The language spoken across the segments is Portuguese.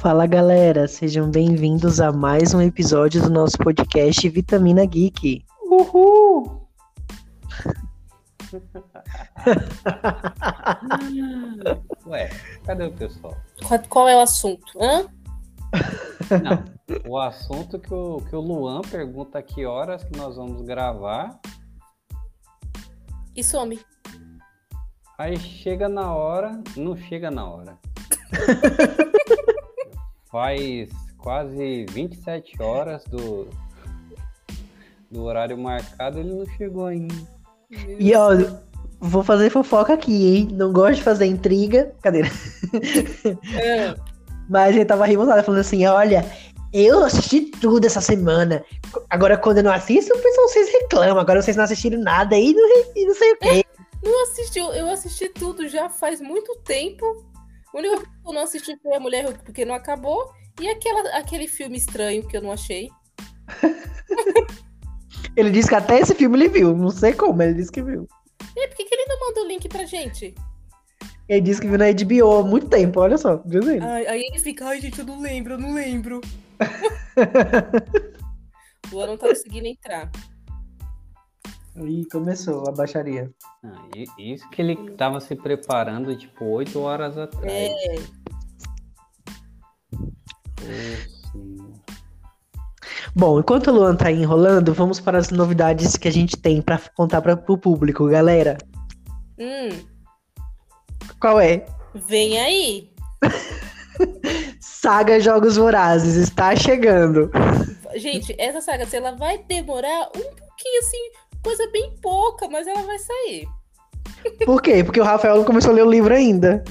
Fala galera, sejam bem-vindos a mais um episódio do nosso podcast Vitamina Geek. Uhul! Ué, cadê o pessoal? Qual, qual é o assunto? Hã? Não, o assunto que o, que o Luan pergunta que horas que nós vamos gravar, E some. aí chega na hora, não chega na hora. Faz quase 27 horas do, do horário marcado, ele não chegou ainda. E ó, vou fazer fofoca aqui, hein? Não gosto de fazer intriga. Cadeira. É. Mas ele tava revoltado, falando assim: olha, eu assisti tudo essa semana. Agora, quando eu não assisto, o pessoal vocês reclamam. Agora vocês não assistiram nada aí não, e não sei o quê. Não assisti, eu assisti tudo já faz muito tempo. O único que eu não assisti foi a Mulher Hulk porque não acabou. E aquela, aquele filme estranho que eu não achei. Ele disse que até esse filme ele viu. Não sei como, ele disse que viu. E por que, que ele não manda o link pra gente? Ele disse que viu na HBO há muito tempo, olha só. Dizendo. Ai, aí ele fica, ai gente, eu não lembro, eu não lembro. O Luan não tá conseguindo entrar. Ih, começou a baixaria. Ah, isso que ele tava se preparando, tipo, 8 horas atrás. É. Bom, enquanto o Luan tá aí enrolando, vamos para as novidades que a gente tem pra contar para o público, galera. hum, Qual é? vem aí. Saga Jogos Vorazes está chegando. Gente, essa saga, ela vai demorar um pouquinho, assim, coisa bem pouca, mas ela vai sair. Por quê? Porque o Rafael não começou a ler o livro ainda.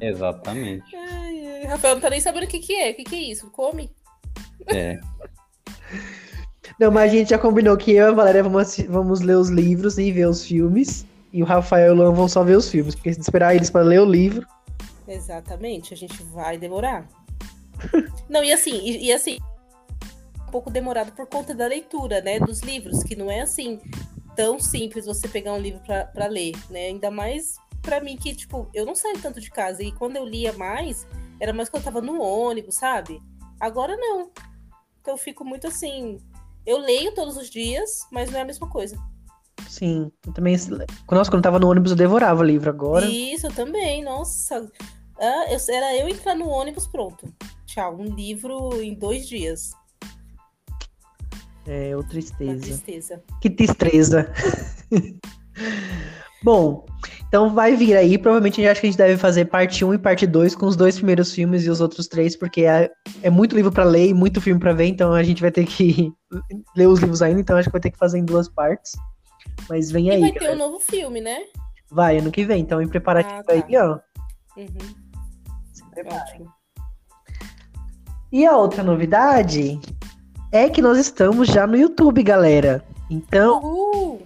Exatamente. Ai, Rafael não tá nem sabendo o que que é. O que que é isso? Come? É. Não, mas a gente já combinou que eu e a Valéria vamos, vamos ler os livros e ver os filmes. E o Rafael e o Luan vão só ver os filmes. Porque se esperar eles para ler o livro. Exatamente, a gente vai demorar. não, e assim, e, e assim, um pouco demorado por conta da leitura, né, dos livros, que não é assim tão simples você pegar um livro pra ler, né? Ainda mais pra mim que, tipo, eu não saio tanto de casa e quando eu lia mais, era mais quando eu tava no ônibus, sabe? Agora não. Então eu fico muito assim, eu leio todos os dias, mas não é a mesma coisa. Sim, eu também. Nossa, quando eu tava no ônibus eu devorava o livro agora. Isso, eu também, nossa. Ah, eu, era eu entrar no ônibus, pronto. Tchau, um livro em dois dias. É, Uma tristeza. tristeza. Que tristeza. Bom, então vai vir aí. Provavelmente eu acho que a gente deve fazer parte 1 e parte 2 com os dois primeiros filmes e os outros três, porque é, é muito livro pra ler e muito filme pra ver, então a gente vai ter que ler os livros ainda, então acho que vai ter que fazer em duas partes. Mas vem E aí. vai ter galera. um novo filme, né? Vai, ano que vem, então em preparativo Ah, tá. aí, ó. Uhum, Se prepara. ótimo. E a outra novidade é que nós estamos já no YouTube, galera. Então, Uhul!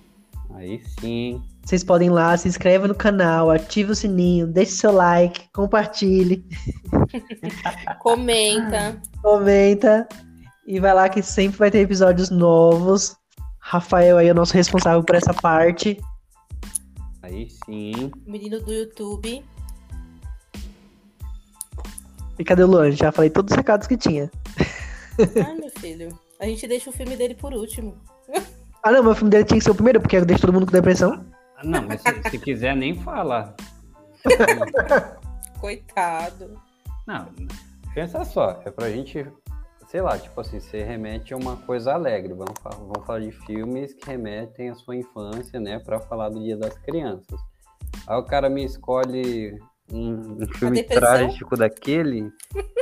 Aí sim. Vocês podem ir lá, se inscreva no canal, ative o sininho, deixe seu like, compartilhe, Comenta. comenta e vai lá que sempre vai ter episódios novos. Rafael aí é o nosso responsável por essa parte. Aí sim. Menino do YouTube. E cadê o Luan? Já falei todos os recados que tinha. Ai, meu filho. A gente deixa o filme dele por último. Ah não, meu filme dele tinha que ser o primeiro, porque eu deixo todo mundo com depressão. Não, mas se, se quiser nem fala. Coitado. Não, pensa só, é pra gente, sei lá, tipo assim, você remete a uma coisa alegre. Vamos, vamos falar de filmes que remetem à sua infância, né? Pra falar do Dia das Crianças. Aí o cara me escolhe um, um filme trágico daquele.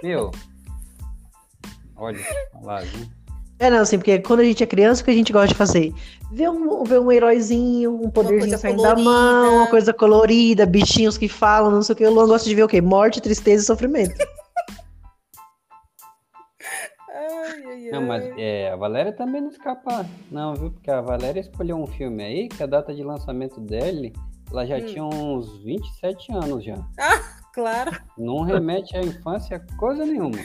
Meu. Olha, lá, viu? É não, assim, porque quando a gente é criança, o que a gente gosta de fazer? Ver um, ver um heróizinho, um poderzinho saindo da mão, uma coisa colorida, bichinhos que falam, não sei o que. O Luan gosta de ver o quê? Morte, tristeza e sofrimento. Ai, ai, Não, mas é, a Valéria também não escapa, não, viu? Porque a Valéria escolheu um filme aí que a data de lançamento dele, ela já Hum. tinha uns 27 anos já. Claro. Não remete à infância coisa nenhuma.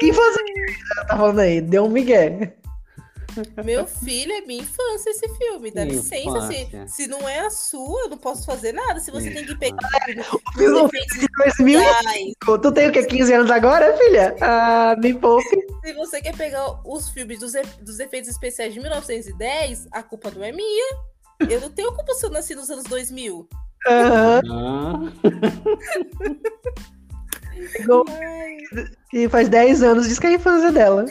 E? Ela tá falando aí, deu um migué. Meu filho, é minha infância esse filme. Dá Minha licença. Se, infância. se não é a sua, eu não posso fazer nada. Se você tem que pegar O filme é de 2005. especiais, Tu tem o quê? 15 anos agora, filha? Ah, me poupe. se você quer pegar os filmes dos, dos efeitos especiais de 1910, a culpa não é minha. Eu não tenho culpa se eu nasci nos anos 2000. Ah, Pegou- E faz 10 anos, diz que é a infância dela.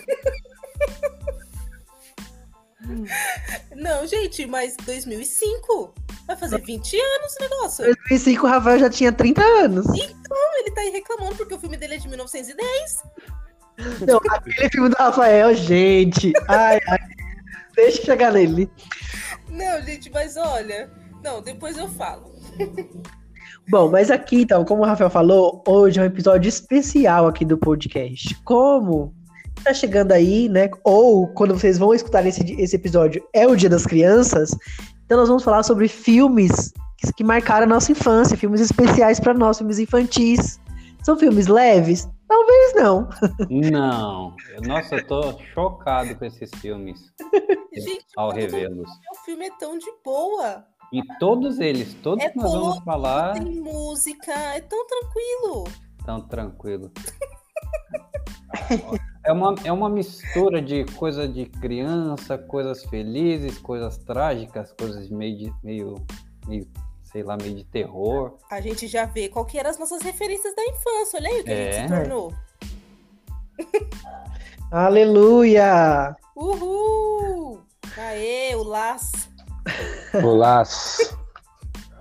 Não, gente, mas 2005 vai fazer 20 anos o negócio. Em 2005, o Rafael já tinha 30 anos. Ele tá aí reclamando porque o filme dele é de 1910. Não, aquele filme do Rafael, gente. Ai, ai. Deixa eu chegar nele. Não, gente, mas olha. Não, depois eu falo. Bom, mas aqui, então, como o Rafael falou, hoje é um episódio especial aqui do podcast. Como tá chegando aí, né? Ou quando vocês vão escutar esse, esse episódio é o Dia das Crianças, então nós vamos falar sobre filmes que, que marcaram a nossa infância, filmes especiais para nós, filmes infantis. São filmes leves? Talvez não. não. Nossa, eu tô chocado com esses filmes Gente, ao revê-los. o filme é tão de boa. E todos eles, todos É que nós vamos falar, Tem música, é tão tranquilo. estão tranquilos. É uma, é uma mistura de coisa de criança, coisas felizes, coisas trágicas, coisas meio, de, meio, meio sei lá, meio de terror. A gente já vê qual que eram as nossas referências da infância. Olha aí o que a É. gente se tornou. Aleluia! Uhul! Aê, o laço. Olá,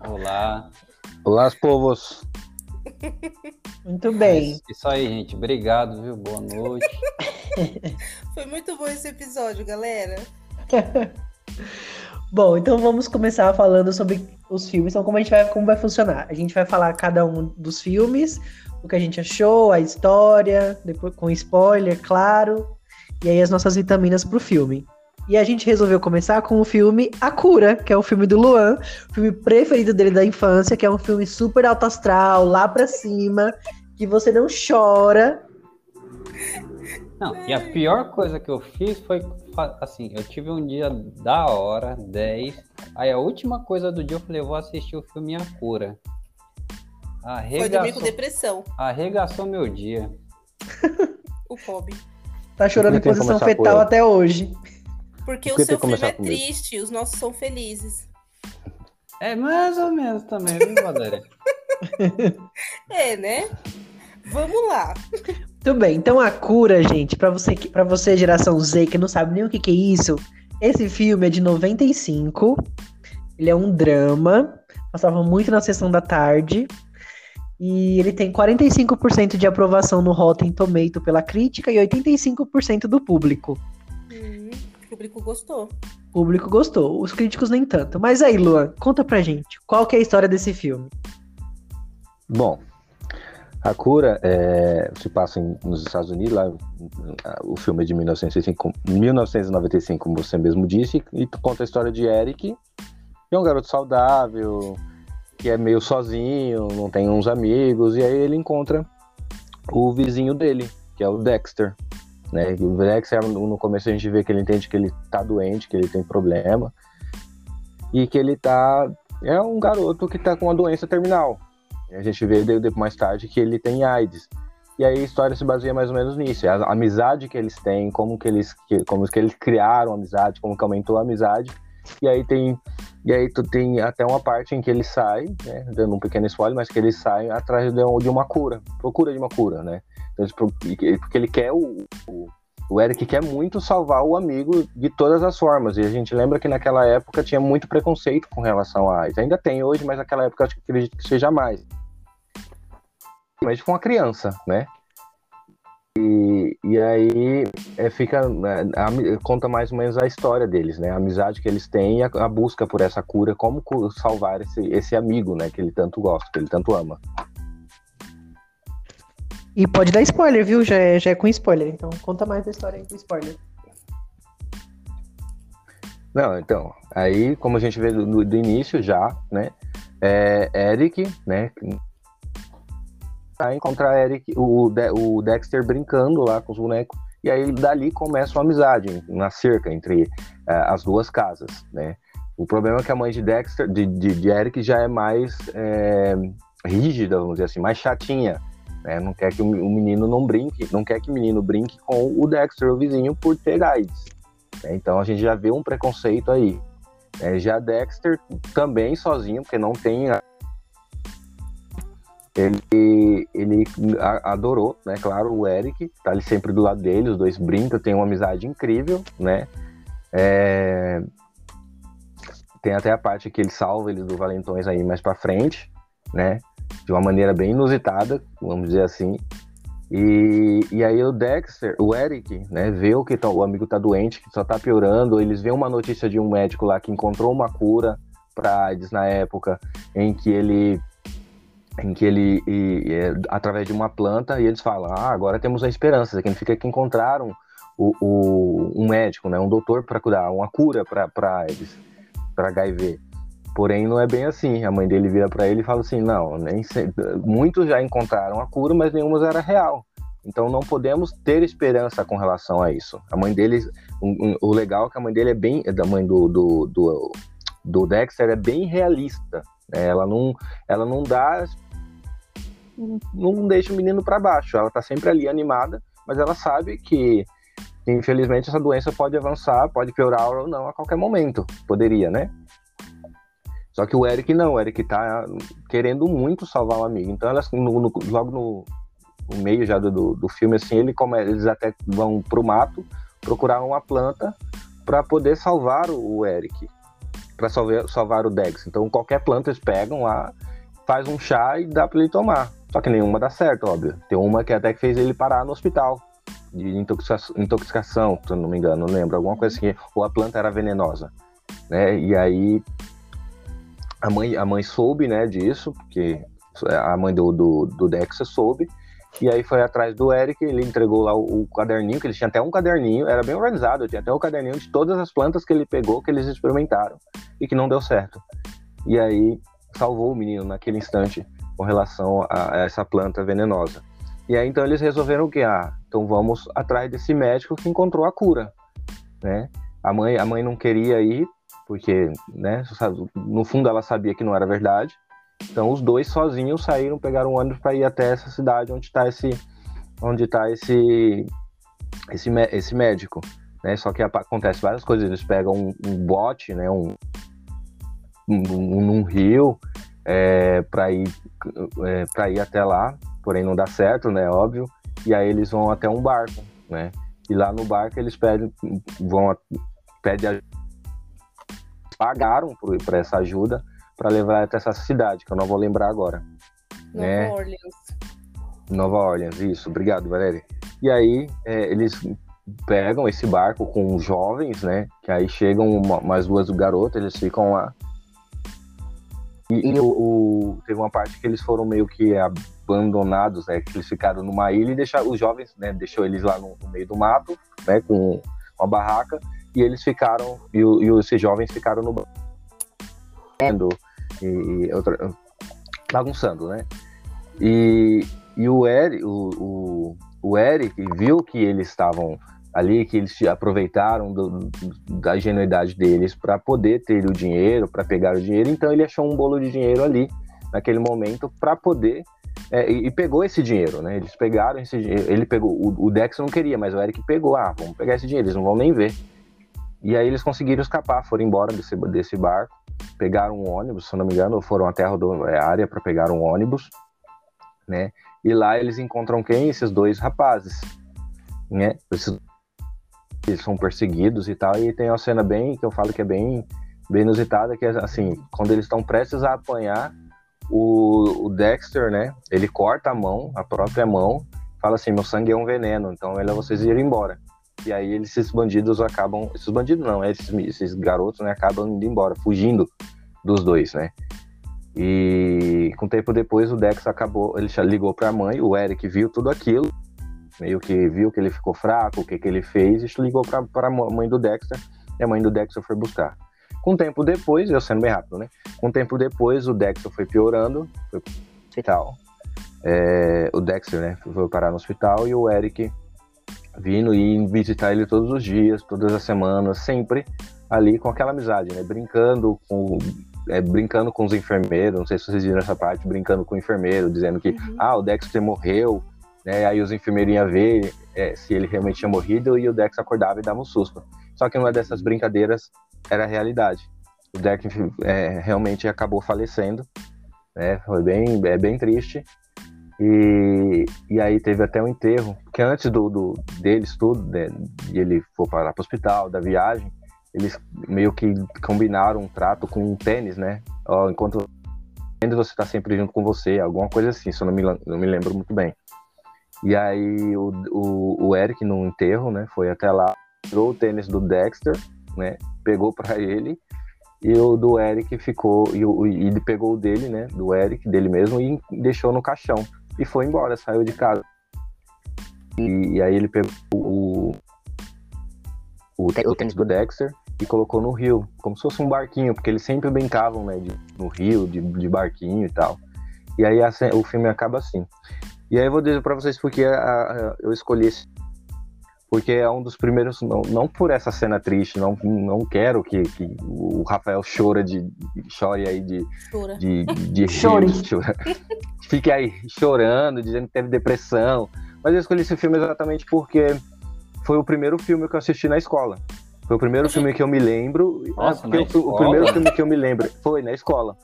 Olá. olá, povos. Muito bem. É Isso aí, gente. Obrigado, viu? Boa noite. Foi muito bom esse episódio, galera. Bom, então vamos começar falando sobre os filmes. Então, como a gente vai, como vai funcionar? A gente vai falar cada um dos filmes, o que a gente achou, a história, depois com spoiler, claro, e aí as nossas vitaminas pro filme. E a gente resolveu começar com o filme A Cura, que é o filme do Luan, o filme preferido dele da infância, que é um filme super alto astral, lá pra cima, que você não chora. Não, e a pior coisa que eu fiz foi, assim, eu tive um dia da hora, 10. Aí a última coisa do dia eu falei, eu vou assistir o filme A Cura. Foi dormir com Arregaçou, depressão. arregaçou meu dia. O pobre. Tá chorando em posição fetal até hoje. Porque Por o seu filme é comigo? triste, os nossos são felizes. É mais ou menos também, viu, Valéria? É, né? Vamos lá. Muito bem, então a cura, gente, pra você, pra você geração Z que não sabe nem o que, que é isso, esse filme é de 95. Ele é um drama, passava muito na sessão da tarde. E ele tem 45% de aprovação no Rotten Tomato pela crítica e 85% do público. O público gostou. O público gostou, os críticos nem tanto. Mas aí, Luan, conta pra gente, qual que é a história desse filme? Bom, a cura é, se passa em- nos Estados Unidos, lá, o filme é de 1995, 1995, como você mesmo disse, e conta a história de Eric, que é um garoto saudável, que é meio sozinho, não tem uns amigos, e aí ele encontra o vizinho dele, que é o Dexter. Né? E o Dexter, no no começo a gente vê que ele entende que ele tá doente, que ele tem problema, e que ele tá. É um garoto que tá com uma doença terminal. A gente vê de- de- mais tarde que ele tem AIDS. E aí a história se baseia mais ou menos nisso. É a amizade que eles têm, como que eles, como que eles criaram a amizade, como que aumentou a amizade. E aí tem. E aí tu tem até uma parte em que ele sai, né, dando um pequeno spoiler, mas que ele sai atrás de um- uma cura, procura de uma cura, né? Então, pro- porque ele quer o, o, o Eric quer muito salvar o amigo de todas as formas. E a gente lembra que naquela época tinha muito preconceito com relação a AIDS. Ainda tem hoje, mas naquela época acho acredito que seja mais. Mas com uma criança, né? E, e aí é, fica né, a- conta mais ou menos a história deles, né? A amizade que eles têm e a, a busca por essa cura, como salvar esse, esse amigo, né? Que ele tanto gosta, que ele tanto ama. E pode dar spoiler, viu? Já é, já é com spoiler, então conta mais da história aí com spoiler. Não, então, aí como a gente vê do, do início já, né? É, Eric, né? Vai encontrar Eric, o, De- o Dexter brincando lá com os bonecos. E aí dali começa uma amizade na cerca entre uh, as duas casas, né? O problema é que a mãe de Dexter, de, de, de Eric, já é mais é, rígida, vamos dizer assim, mais chatinha. Né? Não quer que o menino não brinque, não quer que o menino brinque com o Dexter, o vizinho, por ter AIDS. Né? Então a gente já vê um preconceito aí. É, já Dexter também sozinho, porque não tem ele, ele adorou, né? Claro, o Eric, tá ali sempre do lado dele, os dois brincam, tem uma amizade incrível, né? É... Tem até a parte que ele salva ele do Valentões aí mais para frente, né? De uma maneira bem inusitada, vamos dizer assim. E, e aí o Dexter, o Eric, né, vê o que tá, o amigo tá doente, que só tá piorando, eles vêem uma notícia de um médico lá que encontrou uma cura para AIDS na época, em que ele em que ele, e, e, através de uma planta, e eles falam, ah, agora temos a esperança, significa que encontraram o, o, um médico, né, um doutor para curar, uma cura para eles, para HIV. Porém, não é bem assim. A mãe dele vira para ele e fala assim: não, nem sei. muitos já encontraram a cura, mas nenhuma era real. Então não podemos ter esperança com relação a isso. A mãe dele, um, um, o legal é que a mãe dele é bem, da mãe do, do, do, do Dexter é bem realista. Né? Ela não, ela não dá não deixa o menino para baixo. Ela tá sempre ali animada, mas ela sabe que, infelizmente essa doença pode avançar, pode piorar ou não a qualquer momento. Poderia, né? Só que o Eric não, o Eric tá querendo muito salvar o amigo. Então no, no, logo no, no, meio já do, do filme assim, ele eles até vão pro mato procurar uma planta para poder salvar o, o Eric, para salvar, salvar o Dex. Então qualquer planta eles pegam lá, faz um chá e dá para ele tomar. Só que nenhuma dá certo, óbvio. Tem uma que até que fez ele parar no hospital de intoxicação, intoxicação, se não me engano, não lembro, alguma coisa assim, ou a planta era venenosa, né? E aí a mãe, a mãe soube, né, disso, porque a mãe do, do, do Dexa soube, e aí foi atrás do Eric, ele entregou lá o, o, caderninho, que ele tinha até um caderninho, era bem organizado, tinha até o caderninho de todas as plantas que ele pegou, que eles experimentaram, e que não deu certo. E aí salvou o menino naquele instante com relação a, essa planta venenosa. E aí então eles resolveram que? Ah, então vamos atrás desse médico que encontrou a cura, né? A mãe, a mãe não queria ir, porque, né, no fundo ela sabia que não era verdade. Então os dois sozinhos saíram, pegaram um ônibus para ir até essa cidade onde está esse onde tá esse esse, esse médico, né? Só que acontece várias coisas, eles pegam um, um bote, né, um, um, um rio é, para ir é, para ir até lá, porém não dá certo, né? Óbvio. E aí eles vão até um barco, né? E lá no barco eles pedem, vão pedem pagaram por essa ajuda para levar até essa cidade, que eu não vou lembrar agora. Nova né? Orleans. Nova Orleans, isso. Obrigado, Valéria. E aí é, eles pegam esse barco com jovens, né? Que aí chegam uma, mais duas garotas, eles ficam lá e, e o, o, teve uma parte que eles foram meio que abandonados, né? Que eles ficaram numa ilha e deixaram os jovens, né? Deixou eles lá no, no meio do mato, né? Com uma barraca e eles ficaram e, e esses jovens ficaram no e, e outra, bagunçando, né? E, e o, Eric, o, o, o Eric viu que eles estavam ali que eles aproveitaram do, da ingenuidade deles para poder ter o dinheiro, para pegar o dinheiro. Então ele achou um bolo de dinheiro ali naquele momento para poder é, e, pegou esse dinheiro, né? Eles pegaram esse dinheiro. Ele pegou. O, o Dex não queria, mas o Eric pegou. Ah, vamos pegar esse dinheiro. Eles não vão nem ver. E aí eles conseguiram escapar, foram embora desse, desse barco, pegaram um ônibus, se não me engano, foram até a área para pegar um ônibus, né? E lá eles encontram quem? Esses dois rapazes, né? Esses eles são perseguidos e tal, e tem uma cena bem, que eu falo que é bem, bem inusitada, que é assim, quando eles estão prestes a apanhar, o, o, Dexter, né, ele corta a mão, a própria mão, fala assim, meu sangue é um veneno, então é melhor vocês irem embora. E aí esses bandidos acabam, esses bandidos não, esses, esses garotos, né, acabam indo embora, fugindo dos dois, né. E com tempo depois o Dex acabou, ele ligou para a mãe, o Eric viu tudo aquilo, meio que viu que ele ficou fraco, o que, que ele fez, e ligou para a mãe do Dexter, e a mãe do Dexter foi buscar. Com tempo depois, eu sendo bem rápido, né? Com tempo depois, o Dexter foi piorando, foi pro hospital. É, o Dexter, né, foi parar no hospital e o Eric vindo e visitar ele todos os dias, todas as semanas, sempre ali com aquela amizade, né? Brincando com é, brincando com os enfermeiros, não sei se vocês viram essa parte, brincando com o enfermeiro, dizendo que uhum. ah, o Dexter morreu, né? Aí os enfermeiros iam ver é, se ele realmente tinha morrido e o Dex acordava e dava um susto. Só que uma dessas brincadeiras era a realidade. O Dex é, realmente acabou falecendo, né? Foi bem, é bem triste. E, e aí teve até um enterro, porque antes do, do deles tudo, né, de ele for para o hospital, da viagem, eles meio que combinaram um trato com um tênis, né? Ó, enquanto você está sempre junto com você, alguma coisa assim, se eu não me, não me lembro muito bem. E aí o, o, o Eric no enterro, né, foi até lá, tirou o tênis do Dexter, né, pegou para ele e o do Eric ficou e, o, e ele pegou o dele, né, do Eric, dele mesmo e deixou no caixão e foi embora, saiu de casa. E, e aí ele pegou o, o, o tênis do Dexter e colocou no rio, como se fosse um barquinho, porque eles sempre brincavam, né, de, no rio, de, de barquinho e tal. E aí a, o filme acaba assim. E aí eu vou dizer para vocês porque a, a, eu escolhi esse porque é um dos primeiros, não, não por essa cena triste, não, não quero que, que o Rafael chora de, chore aí de, chora. de, de, de Chore. fique aí chorando, dizendo que teve depressão, mas eu escolhi esse filme exatamente porque foi o primeiro filme que eu assisti na escola. Foi o primeiro filme que eu me lembro. Nossa, eu, o primeiro filme que eu me lembro foi na escola.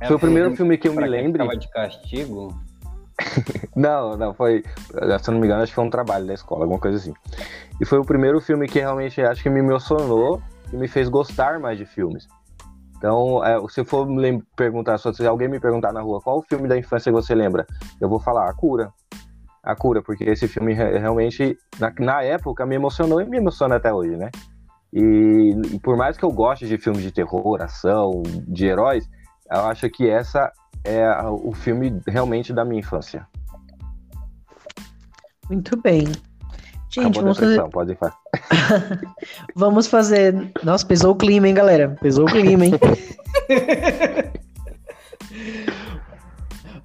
É, foi o primeiro filme que eu me lembro. Tava de castigo? não, não, foi. Se eu não me engano, acho que foi um trabalho da escola, alguma coisa assim. E foi o primeiro filme que realmente acho que me emocionou e me fez gostar mais de filmes. Então, é, se for me perguntar, se alguém me perguntar na rua qual filme da infância você lembra, eu vou falar A Cura. A Cura, porque esse filme realmente, na, na época, me emocionou e me emociona até hoje, né? E, e por mais que eu goste de filmes de terror, ação, de heróis, eu acho que essa é o filme realmente da minha infância. Muito bem. Gente, vamos fazer... pode fazer. vamos fazer. Nossa, pesou o clima, hein, galera? Pesou o clima, hein?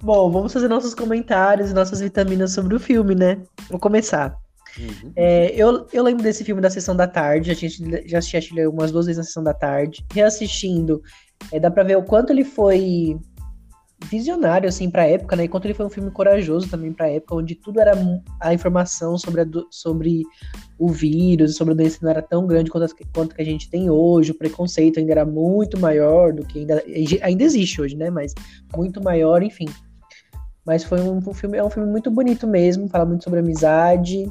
Bom, vamos fazer nossos comentários e nossas vitaminas sobre o filme, né? Vou começar. Uhum. É, eu, eu lembro desse filme da sessão da tarde, a gente já assisti umas duas vezes na sessão da tarde. Reassistindo, é, dá pra ver o quanto ele foi visionário, assim, pra época, né? Enquanto ele foi um filme corajoso também pra época, onde tudo era a informação sobre, a, sobre o vírus, sobre a doença não era tão grande quanto, quanto que a gente tem hoje, o preconceito ainda era muito maior do que ainda, ainda existe hoje, né? Mas muito maior, enfim. Mas foi um, um filme, é um filme muito bonito mesmo, fala muito sobre amizade.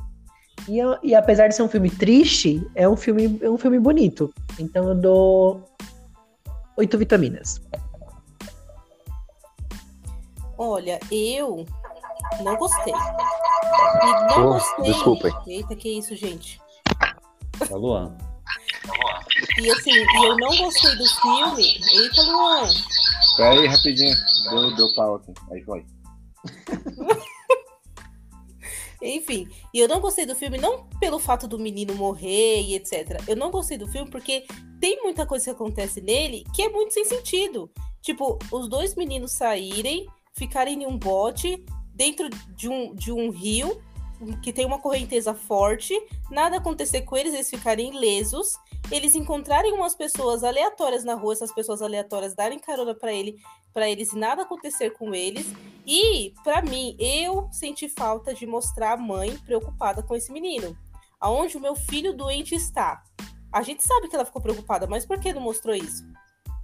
E, e apesar de ser um filme triste, é um filme, é um filme bonito. Então eu dou oito vitaminas. Olha, eu não gostei. E não oh, gostei. Desculpem. Eita, que isso, gente. Tá Luan. E assim, e eu não gostei do filme. Eita, Luan. Pera aí, rapidinho. Deu, deu pau aqui. Aí foi. Enfim, e eu não gostei do filme não pelo fato do menino morrer e etc. Eu não gostei do filme porque tem muita coisa que acontece nele que é muito sem sentido. Tipo, os dois meninos saírem ficarem em um bote dentro de um, de um rio que tem uma correnteza forte, nada acontecer com eles, eles ficarem ilesos, eles encontrarem umas pessoas aleatórias na rua, essas pessoas aleatórias darem carona para ele, para eles e nada acontecer com eles. E para mim, eu senti falta de mostrar a mãe preocupada com esse menino. Aonde o meu filho doente está? A gente sabe que ela ficou preocupada, mas por que não mostrou isso?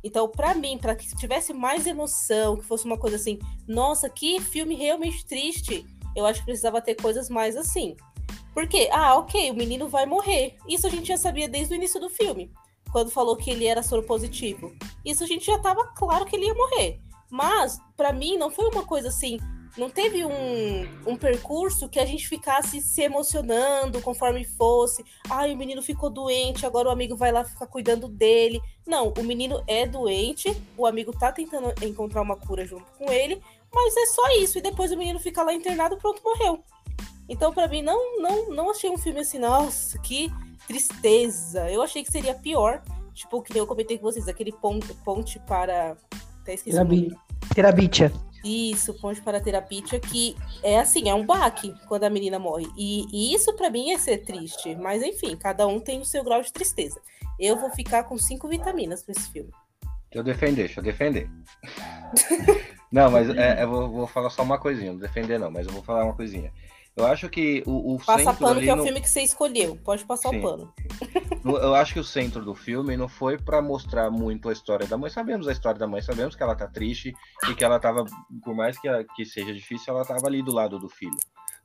Então, para mim, para que tivesse mais emoção, que fosse uma coisa assim, nossa, que filme realmente triste, eu acho que precisava ter coisas mais assim. Porque, ah, ok, o menino vai morrer. Isso a gente já sabia desde o início do filme, quando falou que ele era soro positivo. Isso a gente já tava claro que ele ia morrer. Mas, para mim, não foi uma coisa assim, não teve um, um percurso que a gente ficasse se emocionando conforme fosse. Ai, o menino ficou doente, agora o amigo vai lá ficar cuidando dele. Não, o menino é doente, o amigo tá tentando encontrar uma cura junto com ele, mas é só isso. E depois o menino fica lá internado, pronto, morreu. Então, para mim, não, não, não achei um filme assim, nossa, que tristeza. Eu achei que seria pior. Tipo, que eu comentei com vocês, aquele ponte, ponte para. Até esqueci Terabi... Terabitia. Isso, Ponte para Terapia, que é assim, é um baque quando a menina morre. E, e isso para mim é ser triste. Mas enfim, cada um tem o seu grau de tristeza. Eu vou ficar com cinco vitaminas para esse filme. Deixa eu defender, deixa eu defender. não, mas é, eu vou, vou, falar só uma coisinha, não defender não, mas eu vou falar uma coisinha. Eu acho que o, o Passa pano que é o filme que você escolheu. Pode passar Sim. o pano. Eu acho que o centro do filme não foi para mostrar muito a história da mãe. Sabemos a história da mãe, sabemos que ela tá triste e que ela tava, por mais que, que seja difícil, ela tava ali do lado do filho.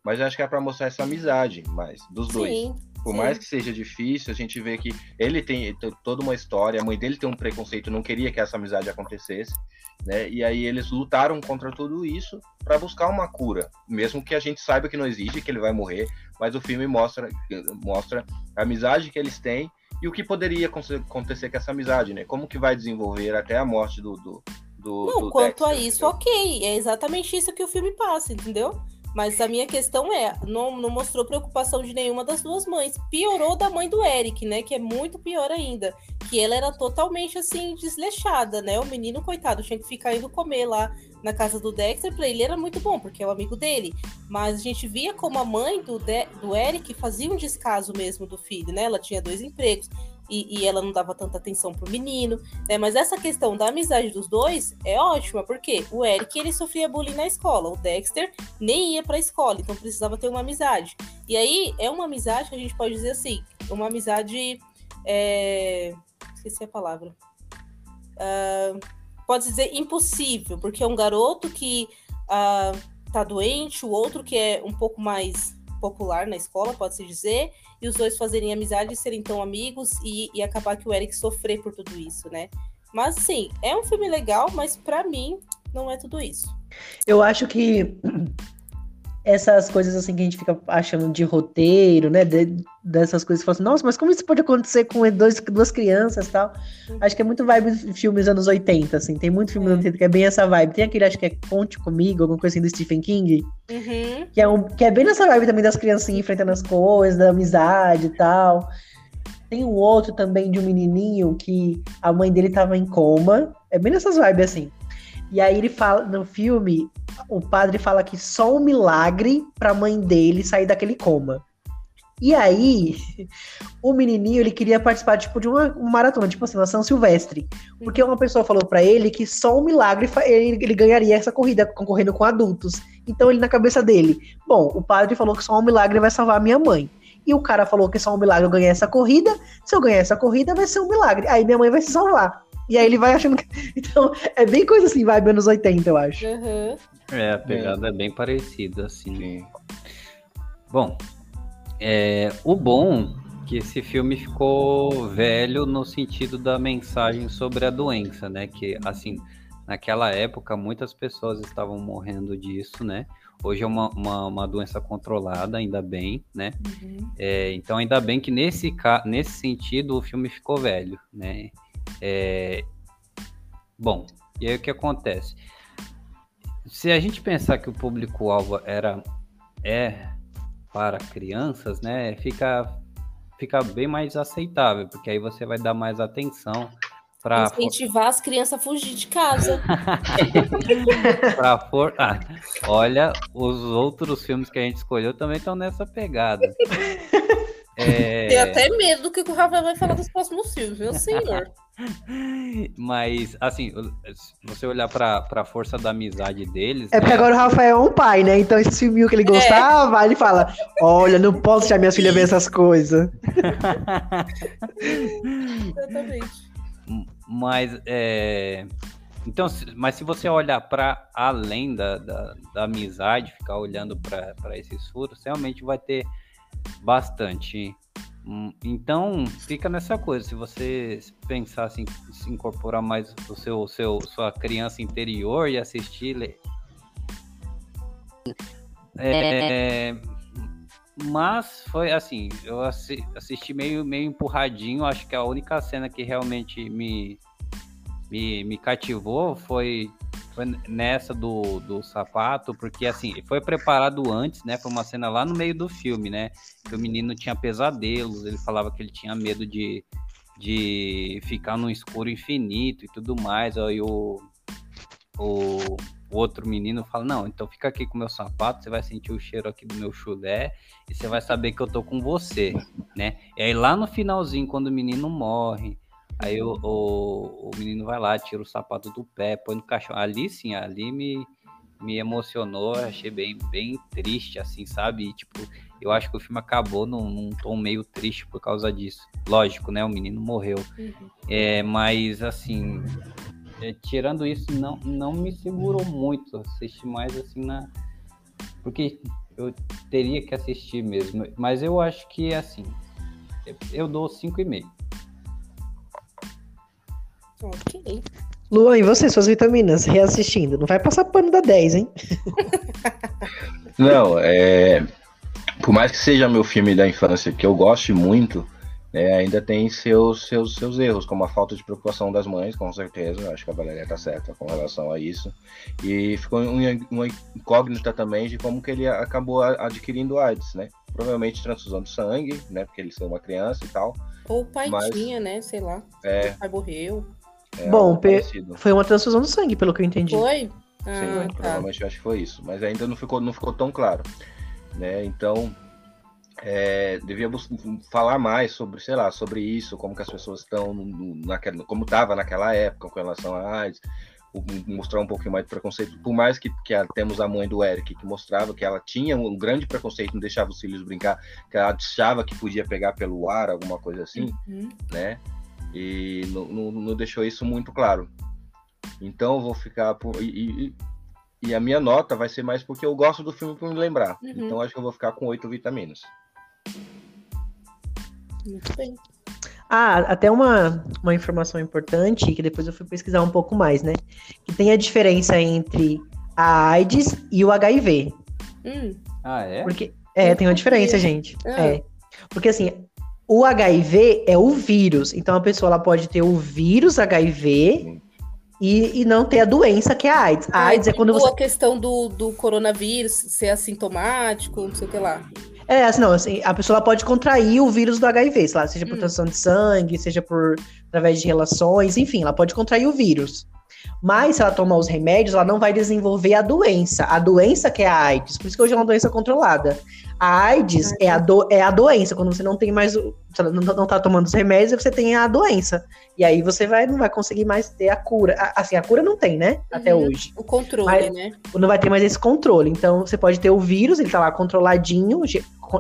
Mas eu acho que é para mostrar essa amizade mais dos dois. Sim. Por mais que seja difícil, a gente vê que ele tem toda uma história, a mãe dele tem um preconceito, não queria que essa amizade acontecesse, né? E aí eles lutaram contra tudo isso para buscar uma cura, mesmo que a gente saiba que não existe, que ele vai morrer, mas o filme mostra mostra a amizade que eles têm e o que poderia acontecer com essa amizade, né? Como que vai desenvolver até a morte do, do, do Não, do quanto Dexter, a isso, entendeu? ok, é exatamente isso que o filme passa, entendeu? Mas a minha questão é, não, não mostrou preocupação de nenhuma das duas mães. Piorou da mãe do Eric, né? Que é muito pior ainda. Que ela era totalmente assim, desleixada, né? O menino, coitado, tinha que ficar indo comer lá na casa do Dexter. Pra ele era muito bom, porque é o amigo dele. Mas a gente via como a mãe do, de do Eric fazia um descaso mesmo do filho, né? Ela tinha dois empregos e, e, ela não dava tanta atenção pro menino, né? Mas essa questão da amizade dos dois é ótima, porque o Eric ele sofria bullying na escola, o Dexter nem ia pra escola, então precisava ter uma amizade. E aí é uma amizade que a gente pode dizer assim, uma amizade. É... Esqueci a palavra. Uh, pode dizer impossível, porque é um garoto que uh, tá doente, o outro que é um pouco mais popular na escola, pode-se dizer, e os dois fazerem amizade, serem tão amigos e, e acabar que o Eric sofrer por tudo isso, né? Mas sim, é um filme legal, mas para mim não é tudo isso. Eu acho que essas coisas assim que a gente fica achando de roteiro, né? De, dessas coisas que falam assim, nossa, mas como isso pode acontecer com dois, duas crianças e tal? Uhum. Acho que é muito vibe de filmes anos 80, assim. Tem muito filme é. anos 80 que é bem essa vibe. Tem aquele, acho que é Conte Comigo, alguma coisa assim do Stephen King. Uhum. Que, é um, que é bem nessa vibe também das criancinhas enfrentando as coisas, da amizade e tal. Tem um outro também de um menininho que a mãe dele tava em coma. É bem nessas vibes, assim. E aí ele fala, no filme, o padre fala que só um milagre pra mãe dele sair daquele coma. E aí, o menininho, ele queria participar, tipo, de uma, uma maratona, tipo assim, uma São Silvestre. Porque uma pessoa falou para ele que só um milagre ele, ele ganharia essa corrida, concorrendo com adultos. Então, ele na cabeça dele, bom, o padre falou que só um milagre vai salvar a minha mãe. E o cara falou que só um milagre eu ganhar essa corrida. Se eu ganhar essa corrida, vai ser um milagre. Aí minha mãe vai se salvar. E aí ele vai achando que. Então, é bem coisa assim, vibe anos 80, eu acho. Uhum. É, a pegada é, é bem parecida, assim. Sim. Bom, é, o bom que esse filme ficou velho no sentido da mensagem sobre a doença, né? Que, assim, naquela época muitas pessoas estavam morrendo disso, né? Hoje é uma, uma, uma doença controlada, ainda bem, né? Uhum. É, então, ainda bem que nesse, nesse sentido o filme ficou velho, né? É... Bom, e aí o que acontece? Se a gente pensar que o público-alvo era é para crianças, né, fica, fica bem mais aceitável, porque aí você vai dar mais atenção para incentivar as crianças a fugir de casa. para for... Ah, olha, os outros filmes que a gente escolheu também estão nessa pegada. É... Tenho até medo do que o Rafael vai falar dos próximos filmes, meu senhor. Mas, assim, se você olhar pra, pra força da amizade deles. É porque né? agora o Rafael é um pai, né? Então esse filme que ele é. gostava, é. ele fala: Olha, não posso deixar minhas filhas ver essas coisas. Exatamente. Mas, é. Então, mas se você olhar para além da, da, da, amizade, ficar olhando para esses furos, realmente vai ter bastante então, fica nessa coisa. Se você pensar assim, se incorporar mais o seu, seu sua criança interior e assistir. É, mas foi assim, eu assisti meio, meio empurradinho. Acho que a única cena que realmente me, me, me cativou foi foi nessa do, do sapato, porque assim, foi preparado antes, né? Foi uma cena lá no meio do filme, né? Que o menino tinha pesadelos, ele falava que ele tinha medo de, de ficar no escuro infinito e tudo mais. Aí o, o, outro menino fala, não, então fica aqui com meu sapato, você vai sentir o cheiro aqui do meu chulé e você vai saber que eu tô com você, né? E aí lá no finalzinho, quando o menino morre, aí o, o, o menino vai lá, tira o sapato do pé, põe no caixão. Ali sim, ali me, me emocionou, achei bem, bem triste, assim, sabe? E, tipo, eu acho que o filme acabou num, num, tom meio triste por causa disso. Lógico, né? O menino morreu. Uhum. É, mas, assim, é, tirando isso, não, não me segurou muito. Assisti mais, assim, na. Porque eu teria que assistir mesmo. Mas eu acho que, assim, eu dou 5,5. Ok. Luan, e você, suas vitaminas, reassistindo? Não vai passar pano da 10, hein? Não, é. Por mais que seja meu filme da infância, que eu goste muito, né, ainda tem seus, seus, seus erros, como a falta de preocupação das mães, com certeza. Acho que a Valéria tá certa com relação a isso. E ficou uma incógnita também de como que ele acabou adquirindo AIDS, né? Provavelmente transfusão de sangue, né? Porque ele foi uma criança e tal. Ou o pai mas... tinha, né? Sei lá. É. O pai morreu. É, Bom, foi uma transfusão de sangue, pelo que eu entendi. Foi? Ah, Sim, tá. provavelmente acho que foi isso. Mas ainda não ficou, não ficou tão claro. Né? Então, é, devíamos falar mais sobre, sei lá, sobre isso, como que as pessoas estão naquela, como estava naquela época com relação a AIDS, mostrar um pouquinho mais de preconceito, por mais que, que a, temos a mãe do Eric que mostrava que ela tinha um grande preconceito, não deixava os filhos brincar, que ela achava que podia pegar pelo ar, alguma coisa assim, uhum. né? E não, não, não, deixou isso muito claro. Então eu vou ficar por. E, e, e, a minha nota vai ser mais porque eu gosto do filme para me lembrar. Uhum. Então acho que eu vou ficar com oito vitaminas. Muito bem. Ah, até uma, uma informação importante, que depois eu fui pesquisar um pouco mais, né? Que tem a diferença entre a AIDS e o HIV. Hum. Ah, é? Porque, é, tem uma diferença, gente. Ah. É. Porque assim, o HIV é o vírus. Então a pessoa ela pode ter o vírus HIV e, e não ter a doença que é a AIDS. A ah, AIDS é quando você. a questão do, do coronavírus ser assintomático, não sei o que lá. É, assim, não, assim, a pessoa pode contrair o vírus do HIV, sei lá, seja por hum. transfusão de sangue, seja por através de relações, enfim, ela pode contrair o vírus. Mas se ela tomar os remédios, ela não vai desenvolver a doença. A doença que é a AIDS. Por isso que hoje é uma doença controlada. A AIDS é a, do, é a doença, quando você não tem mais. Não, não tá tomando os remédios, você tem a doença. E aí você vai, não vai conseguir mais ter a cura. Assim, a cura não tem, né? Uhum. Até hoje. O controle, Mas, né? Não vai ter mais esse controle. Então você pode ter o vírus, ele tá lá controladinho,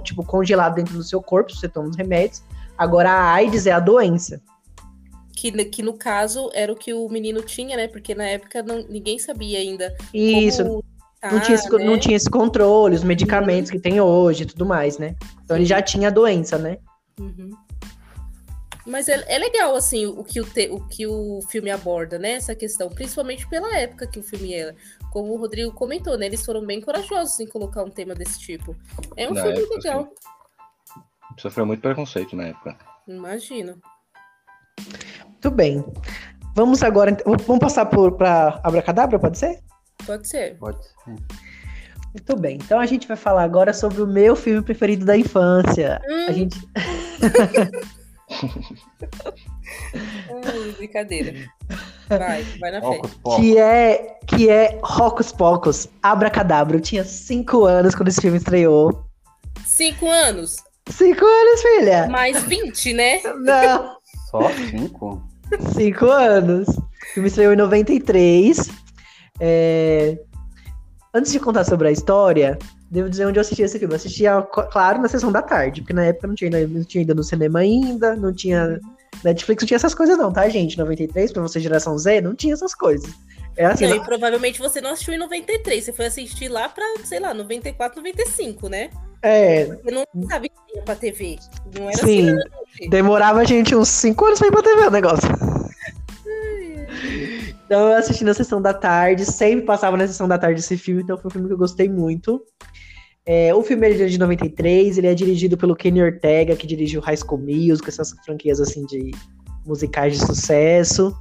tipo, congelado dentro do seu corpo, você toma os remédios. Agora a AIDS é a doença. Que, que no caso era o que o menino tinha, né? Porque na época não, ninguém sabia ainda. Isso. Como não, tinha esse, né? não tinha esse controle, os medicamentos uhum. que tem hoje e tudo mais, né? Então ele já tinha a doença, né? Uhum. Mas é, é, legal, assim, o que o, te, o que o filme aborda, né? Essa questão, principalmente pela época que o filme era. Como o Rodrigo comentou, né? Eles foram bem corajosos em colocar um tema desse tipo. É um na filme época, legal. Sim. Sofreu muito preconceito na época. Imagino. Muito bem. Vamos agora. Vamos passar para Abracadabra, pode ser? Pode ser. Pode ser. Muito bem. Então a gente vai falar agora sobre o meu filme preferido da infância. Hum. A gente. Ai, brincadeira. Vai, vai na frente. Que é, que é Rocos Pocos, Abracadabra. Eu tinha cinco anos quando esse filme estreou. Cinco anos? Cinco anos, filha. Mais 20, né? Não. Só cinco? Cinco anos. O filme estreou em 93. É... Antes de contar sobre a história, devo dizer onde eu assisti esse filme. Eu assistia, claro, na sessão da tarde, porque na época não tinha, não tinha ido no cinema ainda, não tinha. Netflix não tinha essas coisas, não, tá, gente? 93, pra você, geração Z, não tinha essas coisas. É assim, não, e provavelmente você não assistiu em 93, você foi assistir lá pra, sei lá, 94, 95, né? É. Você não sabia que ia pra TV. Não era Sim. Assim, demorava a gente uns 5 anos pra ir pra TV o negócio. Então eu assisti na sessão da tarde, sempre passava na sessão da tarde esse filme, então foi um filme que eu gostei muito. É, o filme é de 93, ele é dirigido pelo Kenny Ortega, que dirigiu High School Musical, essas franquias assim de musicais de sucesso.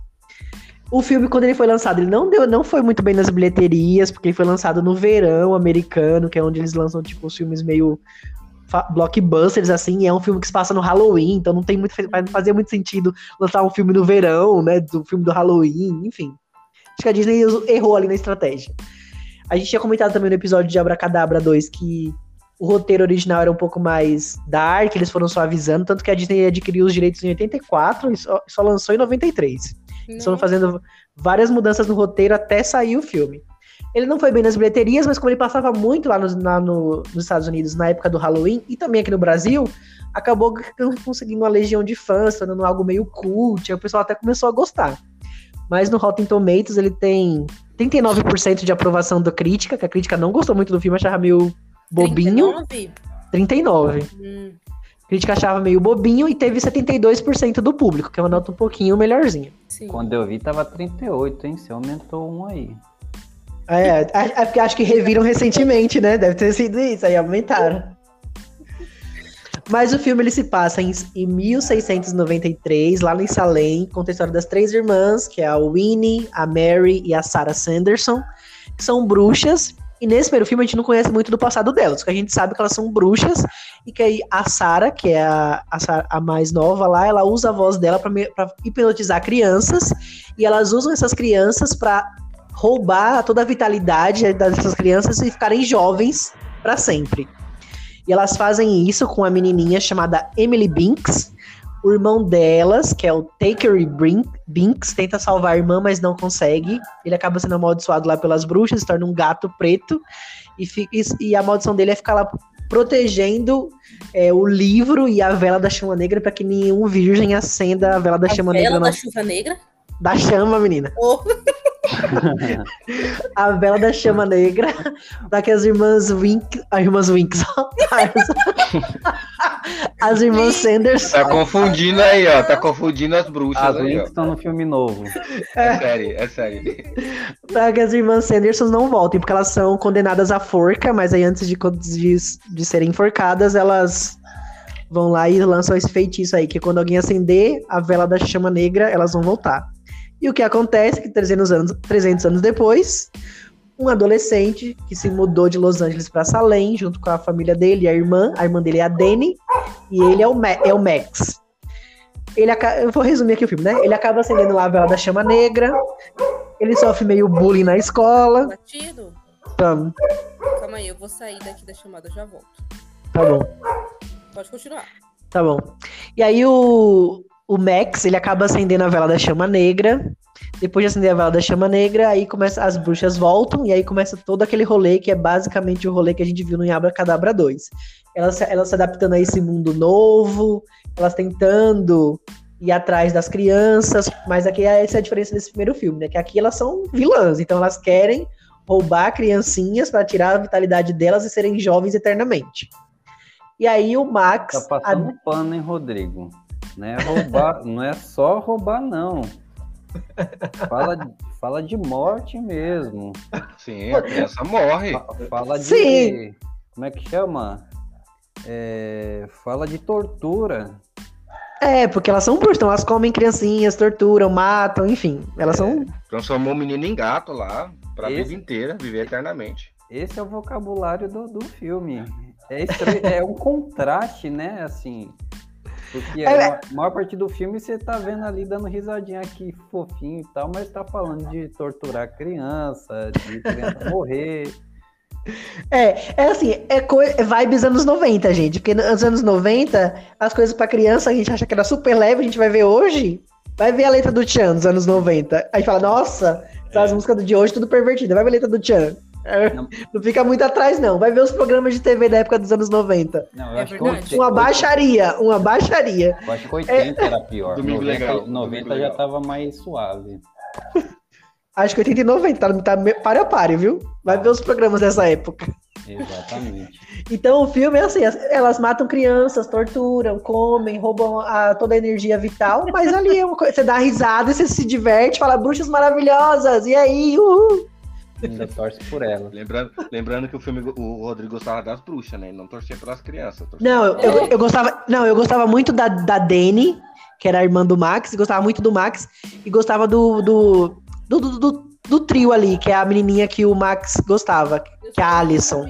O filme, quando ele foi lançado, ele não deu, não foi muito bem nas bilheterias, porque ele foi lançado no verão americano, que é onde eles lançam tipo os filmes meio blockbusters, assim, é um filme que se passa no Halloween, então não tem muito, não fazia muito sentido lançar um filme no verão, né, do filme do Halloween, enfim. Acho que a Disney errou ali na estratégia. A gente tinha comentado também no episódio de Abracadabra 2 que o roteiro original era um pouco mais dark, eles foram suavizando, tanto que a Disney adquiriu os direitos em 84 e só, só lançou em 93. Eles foram fazendo várias mudanças no roteiro até sair o filme. Ele não foi bem nas bilheterias, mas como ele passava muito lá, no, lá no, nos Estados Unidos na época do Halloween e também aqui no Brasil, acabou conseguindo uma legião de fãs, tornando algo meio cult, aí o pessoal até começou a gostar. Mas no Rotten Tomatoes ele tem 39% de aprovação da crítica, que a crítica não gostou muito do filme, achava meio bobinho. 39? 39. Hum, crítica achava meio bobinho e teve 72% do público, que é uma nota um pouquinho melhorzinha. sim. Quando eu vi, tava 38, hein? Você aumentou um aí. É, é, é porque acho que reviram recentemente, né? Deve ter sido isso, aí aumentaram. Mas o filme ele se passa em, em 1693, lá em Salem, conta a história das três irmãs, que é a Winnie, a Mary e a Sarah Sanderson, que são bruxas. E nesse primeiro filme a gente não conhece muito do passado delas, porque a gente sabe que elas são bruxas e que aí a Sarah, que é a, a, Sarah- a mais nova lá, ela usa a voz dela pra hipnotizar crianças e elas usam essas crianças pra roubar toda a vitalidade dessas crianças e ficarem jovens pra sempre. E elas fazem isso com a menininha chamada Emily Binks. O irmão delas, que é o Takery Binks, tenta salvar a irmã, mas não consegue. Ele acaba sendo amaldiçoado lá pelas bruxas, se torna um gato preto. E, fi- e- a maldição dele é ficar lá protegendo é, o livro e a vela da chama negra para que nenhum virgem acenda a vela da A chama vela negra. da não- chuva negra? Da chama, menina. Oh, a vela da chama negra, para que as irmãs Wink, as irmãs Winks, as, as irmãs Sanderson, Tá confundindo aí, ó. Tá confundindo as bruxas As links estão no filme novo. É sério, é sério. para que as irmãs Sanderson não voltem, porque elas são condenadas à forca, mas aí antes de, de, de serem enforcadas, elas vão lá e lançam esse feitiço aí, que quando alguém acender a vela da chama negra, elas vão voltar. E o que acontece é que 300 anos, 300 anos depois, um adolescente que se mudou de Los Angeles para Salem, junto com a família dele e a irmã, a irmã dele é a Dani, e ele é o, Ma- é o Max. Ele Eu vou resumir aqui o filme, né? Ele acaba acendendo lá a vela da chama negra, ele sofre meio bullying na escola. batido? Tá, Calma aí, eu vou sair daqui da chamada, já volto. tá bom. Pode continuar. Tá bom. E aí o, o Max, ele acaba acendendo a vela da chama negra. Depois de acender a vela da chama negra, aí começa as bruxas voltam e aí começa todo aquele rolê que é basicamente o rolê que a gente viu no Yabra Cadabra 2. Elas, se- elas se adaptando a esse mundo novo, elas tentando ir atrás das crianças, mas aqui é essa é a diferença desse primeiro filme, né? Que aqui elas são vilãs, então elas querem roubar criancinhas para tirar a vitalidade delas e serem jovens eternamente. E aí o Max, Tá passando pano, hein, Rodrigo? Não é roubar, não é só roubar, não. Fala, de- fala de morte mesmo. Sim, a criança morre. Fa- Fala de. Sim. Como é que chama? É, fala de tortura. É, porque elas são bruxas, então elas comem criancinhas, torturam, matam, enfim. Elas são. Transformou o menino em gato lá, pra Esse- vida inteira, viver eternamente. Esse é o vocabulário do, do filme. É, estra- é um contraste, né? Assim. Porque É, a maior parte do filme você tá vendo ali dando risadinha aqui, fofinho e tal, mas tá falando de torturar criança, de criança morrer. É, é assim, é, co- é vibes anos 90, gente. Porque nos anos 90, as coisas pra criança a gente acha que era super leve, a gente vai ver hoje. Vai ver a letra do Tchan dos anos 90. Aí fala, nossa, as músicas de hoje tudo pervertida. Vai ver a letra do Tchan. É, Não. Não fica muito atrás, não. Vai ver os programas de TV da época dos anos 90. Não, eu É acho que verdade. 80 Uma baixaria, uma baixaria. Eu acho que 80 era pior. Domingo 90, legal, 90 domingo já legal. tava mais suave. Acho que 80 e 90, tá, tá pare a pare, viu? Vai ver os programas dessa época. Exatamente. Então o filme é assim, as- elas matam crianças, torturam, comem, roubam a- toda a energia vital, mas ali é uma coisa, você dá risada e você se diverte, fala bruxas maravilhosas, e aí, uhul. Ainda torce por ela. Lembrando, lembrando que o filme, o Rodrigo gostava das bruxas, né? Ele não torcia pelas crianças. torcia Não, eu, pelas- eu, eu gostava, não, eu gostava muito da, da Dani, que era a irmã do Max, gostava muito do Max, e gostava do, do, do, do, do- do trio ali, que é a menininha que o Max gostava, que é a Alison.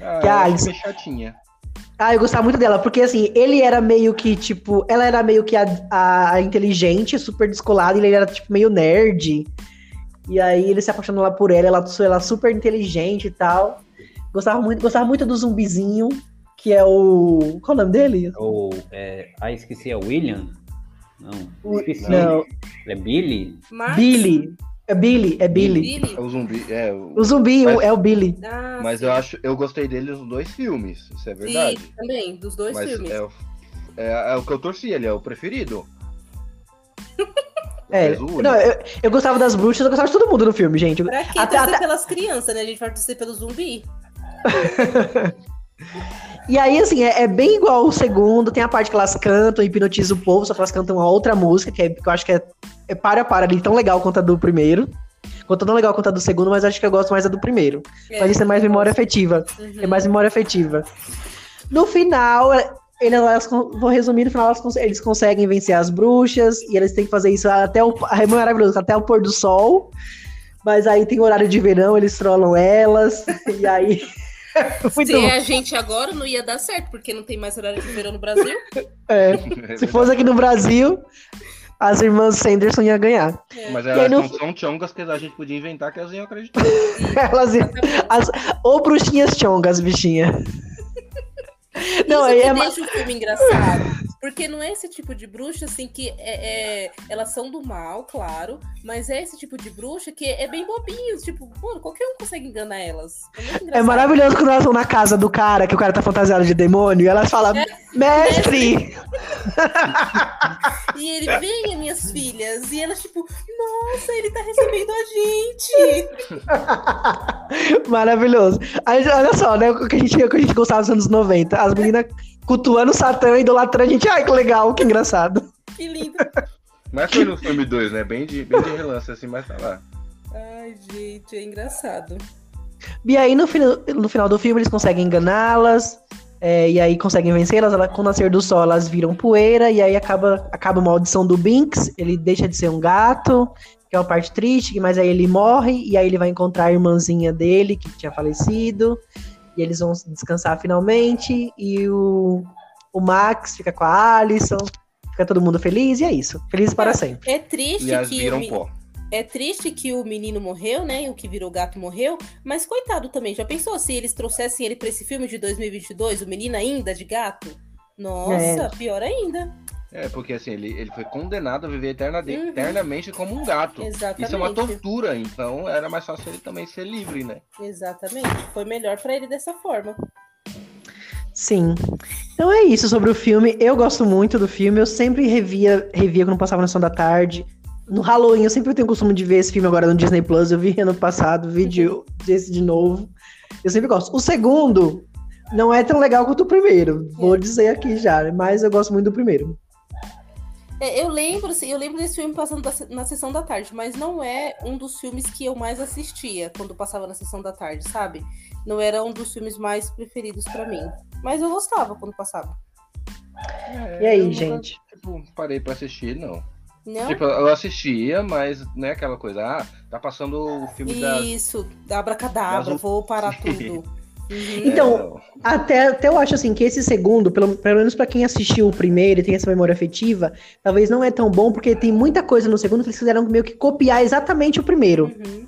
Ah, que a ela Alice- meio chatinha. Ah, eu gostava muito dela, porque assim, ele era meio que, tipo, ela era meio que a, a- a inteligente, super descolada, e ele era, tipo, meio nerd. E aí ele se apaixonou lá por ela, ela, ela é super inteligente e tal. Gostava muito, gostava muito do zumbizinho, que é o. Qual é o nome dele? Ou, é... Ah, esqueci, é William? Não, O- esqueci. Não, É Billy? Max? Billy. É Billy, é Billy. Billy? É o zumbi. É, o- O zumbi Mas- é o Billy. Ah, mas sim. eu acho. Eu gostei dele nos dois filmes. Isso é verdade. Sim, também, dos dois mas filmes. é, o- é, é o que eu torci, ele é o preferido. É. Não, eu, eu gostava das bruxas, eu gostava de todo mundo no filme, gente. Pra que Até- torcer até- pelas crianças, né? A gente vai torcer pelo zumbi. E aí, assim, é, é bem igual o segundo. Tem a parte que elas cantam, hipnotiza o povo, só que elas cantam uma outra música, que, é, que eu acho que é, é para a para ali, tão legal quanto a do primeiro. Quanto tão legal quanto a do segundo, mas acho que eu gosto mais da do primeiro. mas isso é mais memória afetiva. Uhum. É mais memória afetiva. No final, é- ele- elas, vou resumir, no final elas eles conseguem vencer as bruxas e eles têm que fazer isso até o é maravilhoso, até o pôr do sol. Mas aí tem horário de verão, eles trollam elas, e aí. Se bom. é a gente agora, não ia dar certo, porque não tem mais horário de verão no Brasil. É, se fosse aqui no Brasil, as irmãs Sanderson iam ganhar. Mas E aí elas no- não são chongas que a gente podia inventar que elas iam acreditar. Elas iam. As, ou bruxinhas chongas, bichinha. Não, Isso aí é. deixa o filme engraçado. Porque não é esse tipo de bruxa, assim, que é, é- elas são do mal, claro. Mas é esse tipo de bruxa que é bem bobinho. Tipo, mano, qualquer um consegue enganar elas. É É maravilhoso quando elas vão na casa do cara, que o cara tá fantasiado de demônio, e elas falam, mestre! E ele, venha, minhas filhas. E elas, tipo, nossa, ele tá recebendo a gente. Maravilhoso. Aí, olha só, né? O que a gente, o que a gente gostava dos anos 90. As meninas cultuando o Satã, idolatrando a gente. Ai, que legal, que engraçado. Que lindo. Mas foi no filme 2, né? Bem de, bem de relance, assim, mas tá lá. Ai, gente, é engraçado. E aí, no, fina- no final do filme, eles conseguem enganá-las. é, e aí conseguem vencê-las. Ela, com o nascer do sol, elas viram poeira. E aí acaba, acaba a maldição do Binks. Ele deixa de ser um gato, que é uma parte triste. Mas aí ele morre. E aí ele vai encontrar a irmãzinha dele, que tinha falecido. E eles vão descansar finalmente. E o, o Max fica com a Alison. Fica todo mundo feliz. E é isso. Feliz para sempre. É triste E as que. o viram pó. É triste que o menino morreu, né? E o que virou gato morreu. Mas coitado também. Já pensou se eles trouxessem ele pra esse filme de 2022? O menino ainda de gato? Nossa, pior ainda. É, porque assim, ele, ele foi condenado a viver eterna- Uhum. eternamente como um gato. Exatamente. Isso é uma tortura, então era mais fácil ele também ser livre, né? Exatamente. Foi melhor pra ele dessa forma. Sim. Então é isso sobre o filme. Eu gosto muito do filme. Eu sempre revia, revia quando passava na sessão da tarde. No Halloween, eu sempre tenho o costume de ver esse filme agora no Disney Plus. Eu vi ano passado, vi de, esse de novo. Eu sempre gosto. O segundo não é tão legal quanto o primeiro. Vou dizer aqui já, mas eu gosto muito do primeiro. É, eu lembro, assim, eu lembro desse filme passando da na sessão da tarde, mas não é um dos filmes que eu mais assistia quando passava na sessão da tarde, sabe? Não era um dos filmes mais preferidos pra mim. Mas eu gostava quando passava. É, E aí, eu nunca, gente? Tipo, parei pra assistir, não. Não? Tipo, eu assistia, mas não é aquela coisa, ah, tá passando o filme da. Isso, abracadabra, das- vou parar tudo. Uhum. Então, Até, até eu acho assim que esse segundo, pelo, pelo menos pra quem assistiu o primeiro e tem essa memória afetiva, talvez não é tão bom, porque tem muita coisa no segundo que eles fizeram meio que copiar exatamente o primeiro. Uhum.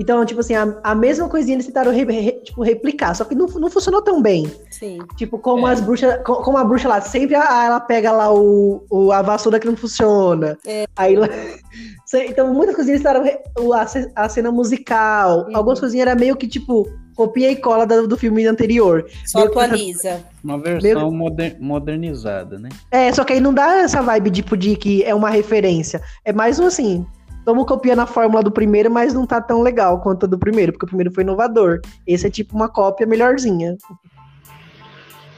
Então, tipo assim, a, a mesma coisinha eles tentaram re- re- tipo, replicar, só que não, não funcionou tão bem. Sim. Tipo, como É. as bruxas, co- como a bruxa lá, sempre a- ela pega lá o, o- a vassoura que não funciona. Aí lá- Se- Então, muitas coisinhas eles tentaram re- a cena musical. Uhum. Algumas coisinhas era meio que, tipo, copia e cola do, do filme anterior. Só Meio que essa- atualiza. Uma versão moder- modernizada, né? É, só que aí não dá essa vibe tipo, de que é uma referência. É mais um assim. Estamos copiando a fórmula do primeiro, mas não tá tão legal quanto a do primeiro, porque o primeiro foi inovador. Esse é tipo uma cópia melhorzinha.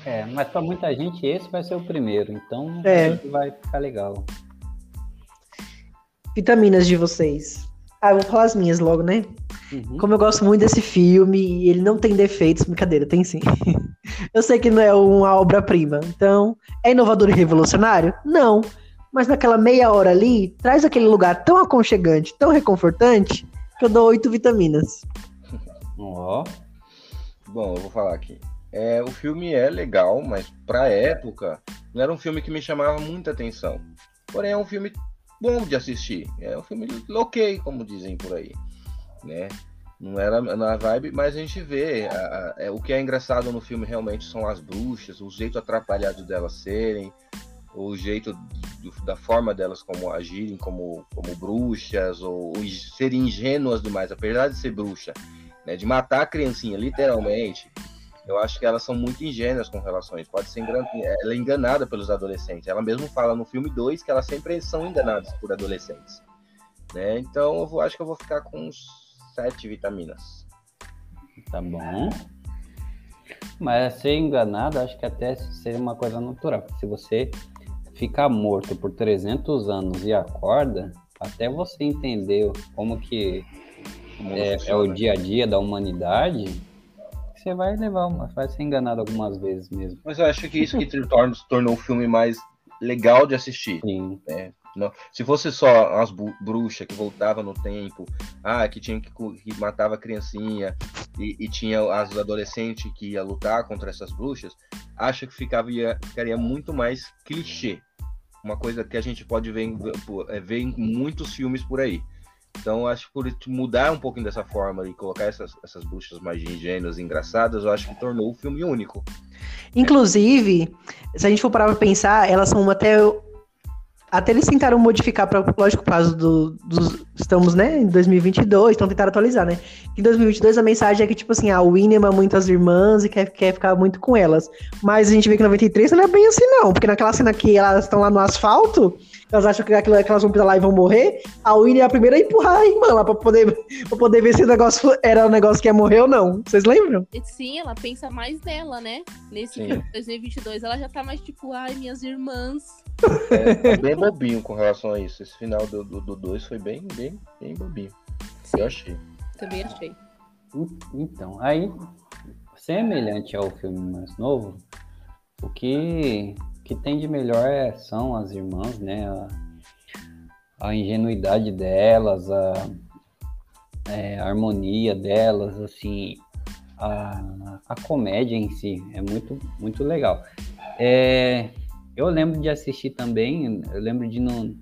É, mas pra muita gente esse vai ser o primeiro, então É. vai ficar legal. Vitaminas de vocês. Ah, eu vou falar as minhas logo, né? Uhum. Como eu gosto muito desse filme, e ele não tem defeitos, brincadeira, tem sim. eu sei que não é uma obra-prima. Então, é inovador e revolucionário? Não. Mas naquela meia hora ali, traz aquele lugar tão aconchegante, tão reconfortante, que eu dou oito vitaminas. Ó, Bom, eu vou falar aqui. É, o filme é legal, mas pra época não era um filme que me chamava muita atenção. Porém, é um filme bom de assistir. É um filme ok, como dizem por aí. né? Não era na vibe, mas a gente vê. A, a, é, o que é engraçado no filme realmente são as bruxas, o jeito atrapalhado delas serem, o jeito do, da forma delas como agirem como, como bruxas, ou, ou serem ingênuas demais, apesar de ser bruxa, né? De matar a criancinha, literalmente. Eu acho que elas são muito ingênuas com relações. Pode ser engan... ela é enganada pelos adolescentes. Ela mesmo fala no filme 2 que elas sempre são enganadas por adolescentes. Né? Então eu vou, acho que eu vou ficar com sete vitaminas. Tá bom. Mas ser enganado, acho que até seria uma coisa natural. Se você ficar morto por 300 anos e acorda, até você entender como que é, é, o dia a dia da humanidade, você vai levar, uma, vai ser enganado algumas vezes mesmo. Mas eu acho que isso que tornou, tornou o filme mais legal de assistir. Sim. Né? Não, se fosse só as bruxas que voltavam no tempo, ah, que tinha que, que matava a criancinha e, e, tinha as adolescentes que ia lutar contra essas bruxas, acho que ficava, ia, ficaria muito mais clichê. Uma coisa que a gente pode ver, é, ver em muitos filmes por aí. Então, acho que por mudar um pouquinho dessa forma e colocar essas, essas bruxas mais ingênuas e engraçadas, eu acho que tornou o filme único. Inclusive, se a gente for parar pra pensar, elas são até até eles tentaram modificar para lógico, por do, dos. Estamos, né, em 2022, então tentaram atualizar, né? Em 2022 a mensagem é que, tipo assim, a Winnie ama muito as irmãs e quer, quer ficar muito com elas. Mas a gente vê que em 93 não é bem assim, não. Porque naquela cena que elas estão lá no asfalto, elas acham que, aquilo, que elas vão pisar lá e vão morrer, a Winnie é a primeira a empurrar a irmã lá pra poder, pra poder ver se o negócio era um negócio que ia morrer ou não. Vocês lembram? Sim, ela pensa mais nela, né? Nesse filme 2022, ela já tá mais tipo, ai, minhas irmãs. É, é bem bobinho com relação a isso. Esse final do 2 do, do foi bem, bem, bem bobinho. Sim. Eu achei. Também achei. Então, aí, semelhante ao filme mais novo, o que, que tem de melhor é, são as irmãs, né? A, a ingenuidade delas, a, é, a, harmonia delas, assim, a, a comédia em si é muito, muito legal. É, eu lembro de assistir também, eu lembro de não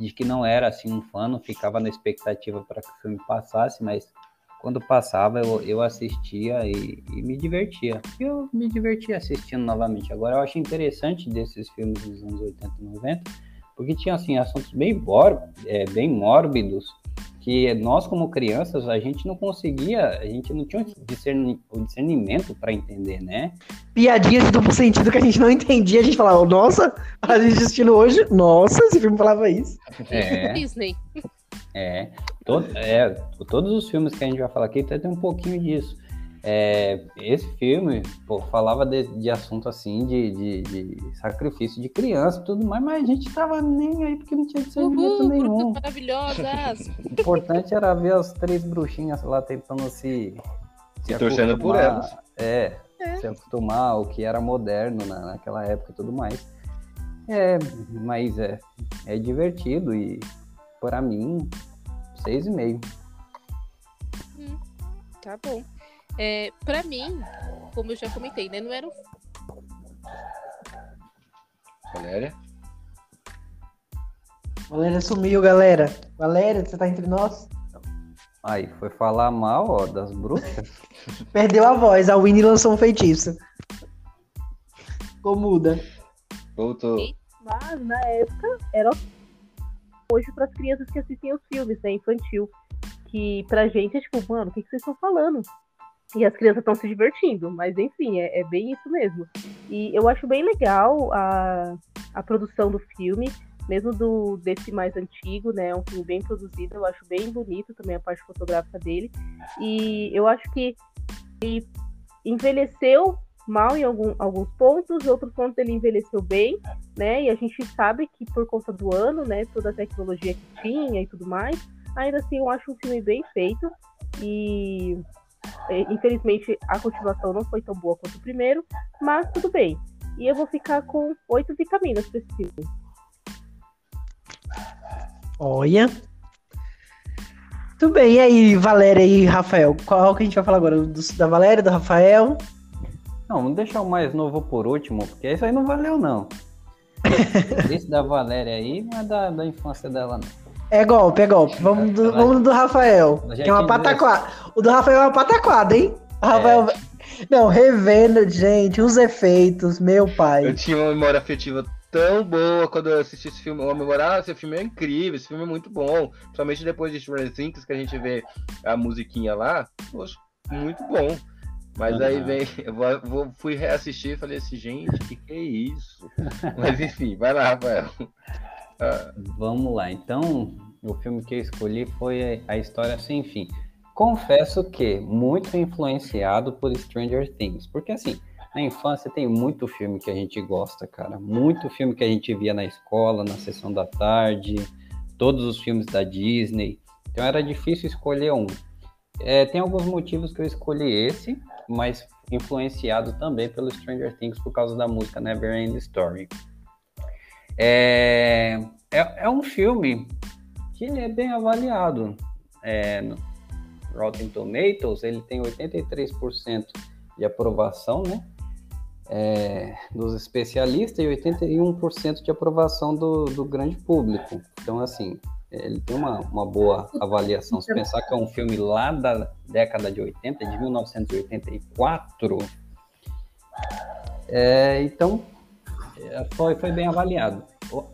de que não era assim um fã, não ficava na expectativa para que o filme passasse, mas quando passava eu, eu assistia e, e, me divertia. Eu me divertia assistindo novamente. Agora eu acho interessante desses filmes dos anos 80 e 90, porque tinha assim assuntos bem, é, bem mórbidos que nós como crianças a gente não conseguia, a gente não tinha o discernimento para entender, né? Piadinhas de duplo sentido que a gente não entendia, a gente falava, nossa, a gente assistindo hoje, nossa, esse filme falava isso. É. Disney. É, todo, é, todos os filmes que a gente vai falar aqui tem um pouquinho disso. É, esse filme pô, falava de, de assunto assim, de, de, de, sacrifício de criança e tudo mais, mas a gente tava nem aí porque não tinha discernimento nenhum. Maravilhosas! O importante era ver as três bruxinhas lá tentando se. se torcendo por elas. É, é, se acostumar ao que era moderno na, naquela época e tudo mais. É, mas é, é divertido e para mim, seis e meio. Hum, tá bom. É, para mim, como eu já comentei, né, não era um. Valéria? Valéria sumiu, galera. Valéria, você tá entre nós? Aí, foi falar mal, ó, das bruxas. Perdeu a voz, a Winnie lançou um feitiço. Ficou muda. Voltou. Mas na época era hoje para as crianças que assistem os filmes, né, infantil. Que pra gente é tipo, mano, o que, que vocês estão falando? E as crianças estão se divertindo, mas enfim, é, é, bem isso mesmo. E eu acho bem legal a, a produção do filme, mesmo do desse mais antigo, né? É um filme bem produzido, eu acho bem bonito também a parte fotográfica dele. E eu acho que envelheceu mal em algum, alguns pontos, outros pontos ele envelheceu bem, né? E a gente sabe que por conta do ano, né, toda a tecnologia que tinha e tudo mais, ainda assim eu acho um filme bem feito. E é, infelizmente, a continuação não foi tão boa quanto o primeiro, mas tudo bem. E eu vou ficar com oito vitaminas para esse filme. Olha. Tudo bem, e aí, Valéria e Rafael? Qual que a gente vai falar agora? Do, da Valéria, do Rafael? Não, vamos deixar o mais novo por último, porque isso aí não valeu, não. Esse da Valéria aí não é da, da infância dela, não. É golpe, é golpe. Vamos do, vamos do Rafael. Que é uma pataquada. O do Rafael é uma pataquada, hein? O Rafael. É. Não, revendo, gente, os efeitos, meu Eu pai. tinha uma memória afetiva tão boa quando eu assisti esse filme. Uma memória, ah, esse filme é incrível, esse filme é muito bom. Principalmente depois de Stranger Things, que a gente vê a musiquinha lá. Poxa, muito bom. Mas aí vem, eu vou- fui reassistir e falei assim, gente, que que é isso? Mas enfim, vai lá, Rafael. Ah, Vamos lá, então o filme que eu escolhi foi A História Sem Fim. Confesso que muito influenciado por Stranger Things, porque assim, na infância tem muito filme que a gente gosta, cara, muito filme que a gente via na escola, na sessão da tarde, todos os filmes da Disney, então era difícil escolher um. É, tem alguns motivos que eu escolhi esse, mas influenciado também pelo Stranger Things por causa da música Never End Story. É, é, é um filme que ele é bem avaliado. É, no Rotten Tomatoes, ele tem 83% de aprovação, né? É, dos especialistas e 81% de aprovação do, do grande público. Então, assim, ele tem uma, uma boa avaliação. Se pensar que é um filme lá da década de 80, de 1984, é, então é, foi, foi bem avaliado. O,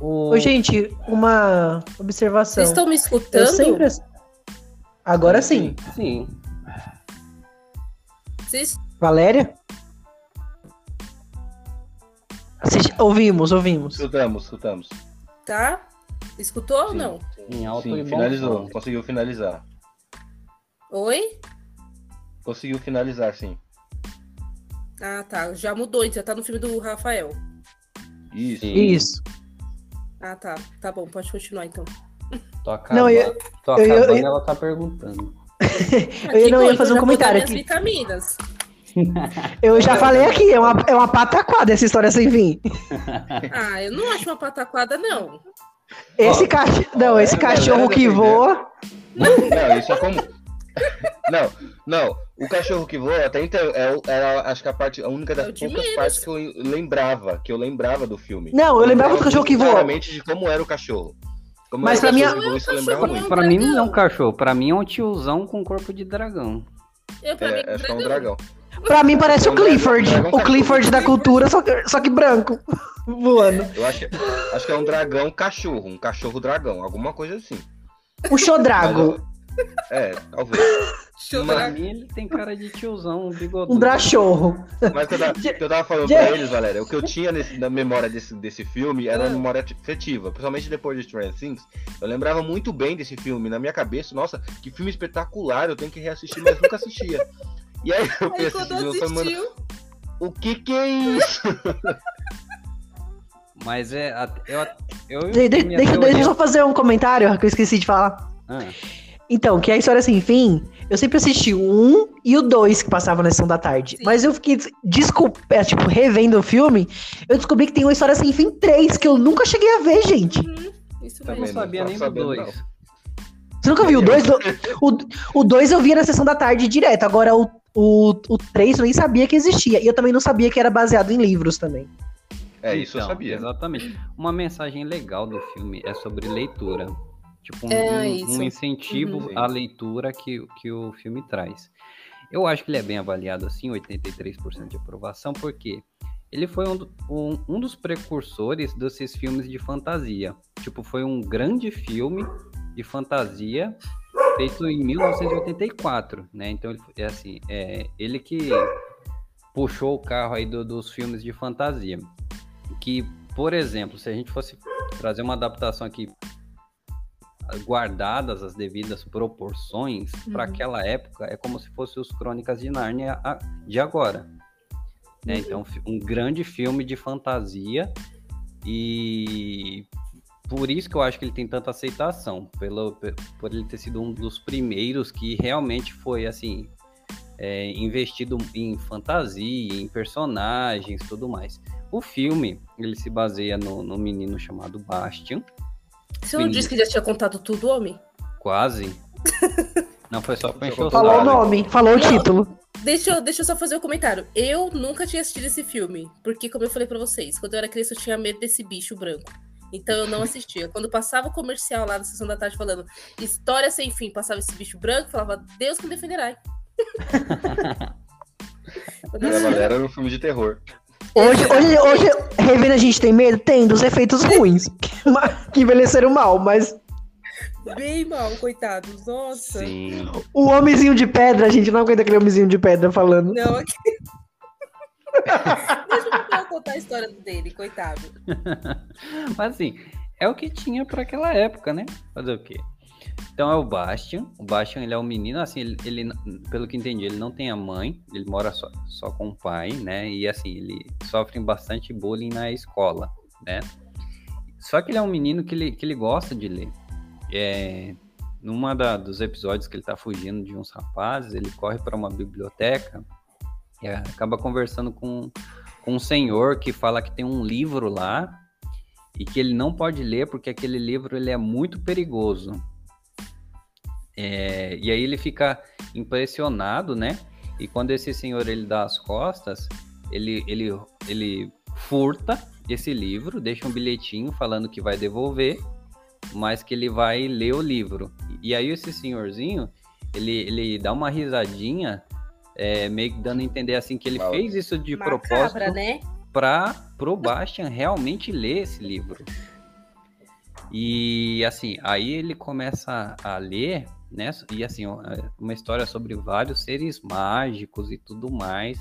o- Ô, gente, uma observação. Vocês estão me escutando? sempre. Agora sim. Sim, Vocês... Valéria? Ouvimos, ouvimos. escutamos, escutamos. Tá? Escutou ou Sim. não? em alto Sim, e bom finalizou, som. conseguiu finalizar. Oi? Conseguiu finalizar, sim. Ah, tá. Já mudou, já tá no filme do Rafael. Isso. Sim. Isso. Ah, tá. Tá bom, pode continuar então. Tô acabando, Não, eu- tô eu- eu- acabando eu- ela tá perguntando. Eu não ia bom, fazer um comentário aqui. vitaminas. Eu já falei aqui, é uma, é uma pataquada essa história sem fim. Ah, eu não acho uma pataquada, não. Esse, cach... não, esse é, cachorro que voa. Não, isso é como. Não, não. O cachorro que voa até então é, era, acho que a parte, a única É das poucas partes que eu lembrava, que eu lembrava do filme. Não, eu lembrava do cachorro que voa. claramente de como era o cachorro. Como Mas cachorro mim- é um. Pra mim não é um cachorro, pra mim é um tiozão com corpo de dragão. Eu, pra mim, É, acho que é um dragão. Pra mim parece É o dragão- Clifford. O. Clifford da cultura, só que, só que branco. Voando. Eu acho, acho que é um dragão cachorro, um cachorro dragão, alguma coisa assim. O Xodrago. É, talvez. Pra mim ele tem cara de tiozão, um bigodudo. Um drachorro. Mas eu, tava, que eu tava falando pra eles, Valéria, o que eu tinha nesse- na memória desse, desse filme era Ah. uma memória afetiva, principalmente depois de Stranger Things. Eu lembrava muito bem desse filme. Na minha cabeça, nossa, que filme espetacular, eu tenho que reassistir, mas nunca assistia. E aí eu Aí pensei, eu falei, mano, assistiu, o que que é isso? Mas é. Eu, eu, De- de- deixa, teoria- deixa eu só fazer um comentário que eu esqueci de falar. Ah, Então, que a história sem fim, eu sempre assisti o 1 e o 2 que passavam na sessão da tarde. Sim. Mas eu fiquei, desculpa, é, tipo, revendo o filme, eu descobri que tem uma história sem fim 3, que eu nunca cheguei a ver, gente. isso eu Também não sabia nem do sabendo, dois. Você nunca viu o 2? O 2 eu via na sessão da tarde direto. Agora o, o, o 3 eu nem sabia que existia. E eu também não sabia que era baseado em livros também. É, isso eu Então, sabia. Exatamente. Uma mensagem legal do filme é sobre leitura. Tipo, um, É, um- um incentivo Uhum. à leitura que, que o filme traz. Eu acho que ele é bem avaliado assim, 83% de aprovação, porque ele foi um, do- um, um dos precursores desses filmes de fantasia. Tipo, foi um grande filme de fantasia feito em 1984, né? Então, ele, é assim, é ele que puxou o carro aí do- dos filmes de fantasia. Que, por exemplo, se a gente fosse trazer uma adaptação aqui guardadas as devidas proporções para Uhum. aquela época, é como se fosse os Crônicas de Nárnia de agora. Né? Então, fi- um grande filme de fantasia e por isso que eu acho que ele tem tanta aceitação, pelo, pe- por ele ter sido um dos primeiros que realmente foi assim é, investido em fantasia, em personagens, tudo mais. O filme ele se baseia no, no menino chamado Bastian, Você não disse que já tinha contado tudo, homem? quase. Não foi só para encher o Falou o nome, falou o título. Deixa eu, deixa eu só fazer um comentário. Eu nunca tinha assistido esse filme, porque, como eu falei pra vocês, quando eu era criança eu tinha medo desse bicho branco. Então eu não assistia. Quando passava o comercial lá na sessão da tarde falando história sem fim, passava esse bicho branco, falava Deus que me defenderá. Era um filme de terror. Hoje, hoje, hoje, revendo a gente tem medo? Tem, dos efeitos ruins. que envelheceram mal, mas Bem mal, coitados. Nossa. Sim. o homenzinho de pedra, a gente não aguenta aquele homenzinho de pedra falando. Não, aqui. Deixa Rafael contar a história dele, coitado. Mas assim, é o que tinha para aquela época, né? Fazer o quê? Então é o Bastian. O Bastian ele é um menino, assim, ele, ele, pelo que entendi, ele não tem a mãe, ele mora só, só com o pai, né? E assim, ele sofre bastante bullying na escola, né? Só que ele é um menino que ele, que ele gosta de ler. É, numa da, dos episódios que ele tá fugindo de uns rapazes, ele corre para uma biblioteca e acaba conversando com, com um senhor que fala que tem um livro lá e que ele não pode ler porque aquele livro ele é muito perigoso. É, e aí ele fica impressionado, né? E quando esse senhor ele dá as costas, ele, ele, ele furta esse livro, deixa um bilhetinho falando que vai devolver, mas que ele vai ler o livro. E aí esse senhorzinho, ele, ele dá uma risadinha, é, meio que dando a entender assim que ele Mal. fez isso de Macabra, propósito né? para pro Bastian realmente ler esse livro. E assim, aí ele começa a ler, né? E assim, é uma história sobre vários seres mágicos e tudo mais.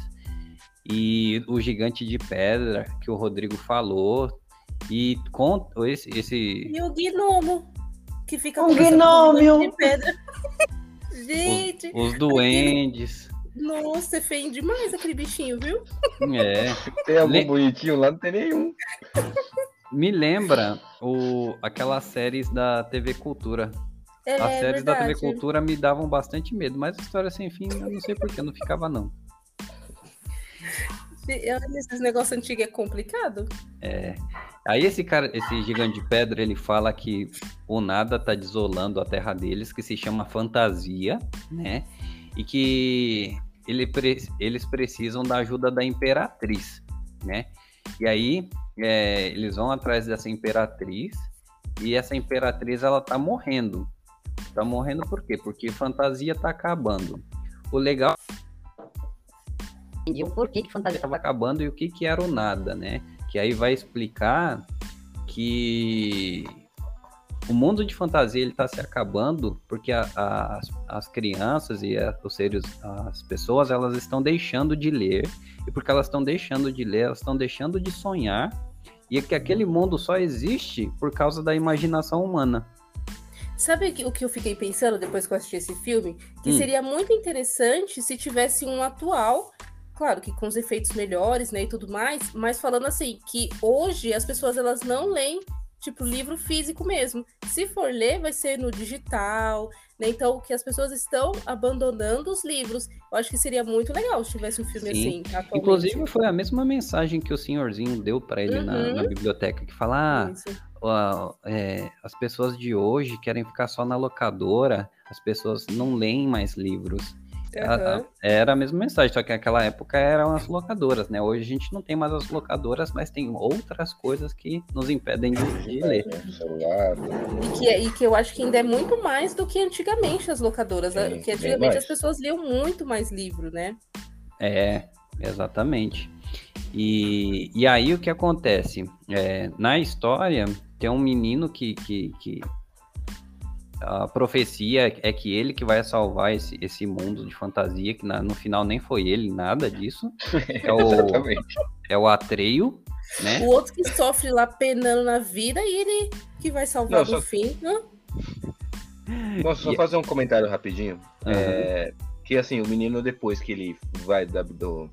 E o gigante de pedra que o Rodrigo falou. E com esse, esse E o gnomo, que fica Um gnômio. de pedra. Gente, os duendes. Nossa, é feio demais aquele bichinho, viu? É. Tem algum Le- bonitinho lá? Não tem nenhum. Me lembra o, aquelas séries da TV Cultura. É, As séries da TV. Cultura me davam bastante medo, mas História Sem Fim, eu não sei porquê, não ficava não. Esses negócios antigos é complicado. Aí esse cara, esse gigante de pedra, ele fala que o nada tá desolando a terra deles, que se chama fantasia, né? E que ele eles precisam da ajuda da imperatriz, né? E aí é, eles vão atrás dessa imperatriz e essa imperatriz ela tá morrendo. Tá morrendo por quê? Porque fantasia tá acabando. O legal entendiam por que, que fantasia estava acabando e o que, que era o nada, né? Que aí vai explicar que o mundo de fantasia ele está se acabando porque a- a- as, as crianças e a- os seres, as pessoas, elas estão deixando de ler e porque elas estão deixando de ler, elas estão deixando de sonhar e que aquele mundo só existe por causa da imaginação humana. Sabe o que- o que eu fiquei pensando depois que eu assisti esse filme? Que Hum. seria muito interessante se tivesse um atual, claro que com os efeitos melhores, né, e tudo mais, mas falando assim, que hoje as pessoas elas não leem, tipo, livro físico mesmo. Se for ler, vai ser no digital, né? Então, que as pessoas estão abandonando os livros. Eu acho que seria muito legal se tivesse um filme Sim. assim, atualmente. Inclusive foi a mesma mensagem que o senhorzinho deu para ele na, Uhum. na biblioteca, que fala, ah, é, as pessoas de hoje querem ficar só na locadora, as pessoas não leem mais livros. Aham. Era a mesma mensagem, só que naquela época eram as locadoras, né? Hoje a gente não tem mais as locadoras, mas tem outras coisas que nos impedem de, de ler. né? Celular. E que, e que eu acho que ainda é muito mais do que antigamente as locadoras. né? Que antigamente as pessoas liam muito mais livro, né? É, exatamente. E, e aí o que acontece? É, na história, tem um menino que, que, que a profecia é que ele que vai salvar esse, esse mundo de fantasia, que na- no final nem foi ele, nada disso. É o, é o Atreio, né? O outro que sofre lá penando na vida e ele que vai salvar Não, no só- fim. Hã? Posso só E- fazer um comentário rapidinho? Aham. É, que assim, o menino, depois que ele vai da, do,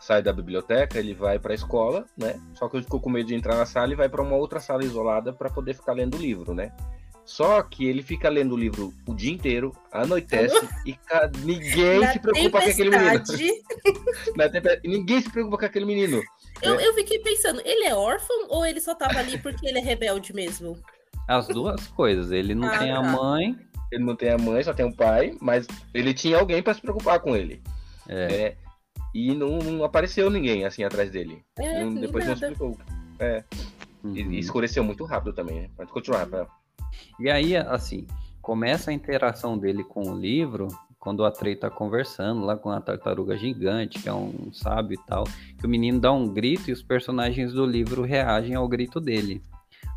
sai da biblioteca, ele vai pra escola, né? Só que ele ficou com medo de entrar na sala e vai pra uma outra sala isolada pra poder ficar lendo o livro, né? Só que ele fica lendo o livro o dia inteiro, anoitece e ca- ninguém Na se preocupa com aquele menino. tempe- Ninguém se preocupa com aquele menino. eu, eu fiquei pensando, ele é órfão ou ele só tava ali porque ele é rebelde mesmo? As duas coisas. Ele não Ah, tem a tá. mãe. Ele não tem a mãe, só tem o pai, mas ele tinha alguém pra se preocupar com ele. É, né? E não, não apareceu ninguém assim atrás dele. É, Não- depois não nada. explicou. É. Uhum. E, e escureceu muito rápido também, né? Pode continuar, Rafael. E aí, assim, começa a interação dele com o livro quando o Atrei tá conversando lá com a tartaruga gigante, que é um sábio e tal, que o menino dá um grito e os personagens do livro reagem ao grito dele.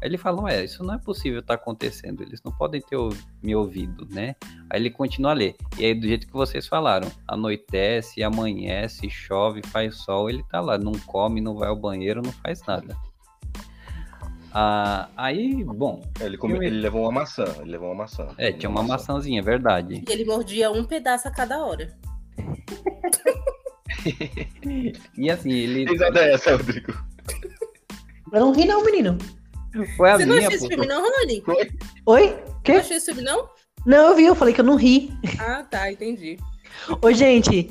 Aí ele fala, ué, isso não é possível estar tá acontecendo, eles não podem ter me ouvido, né? Aí ele continua a ler. E aí, do jeito que vocês falaram, anoitece, amanhece, chove, faz sol, ele tá lá, não come, não vai ao banheiro, não faz nada. Ah, aí, bom. Ele, come, eu- ele levou uma maçã. Ele levou uma maçã. É, tinha uma maçãzinha, é verdade. E ele mordia um pedaço a cada hora. E assim, ele. Que risada é essa, Rodrigo? Eu não ri, não, menino. Foi a Você não minha, achou esse filme, não, Rony? Oi? Não Quê? achou esse filme, não? Não, eu vi, eu falei que eu não ri. Ah, tá, entendi. Ô, gente.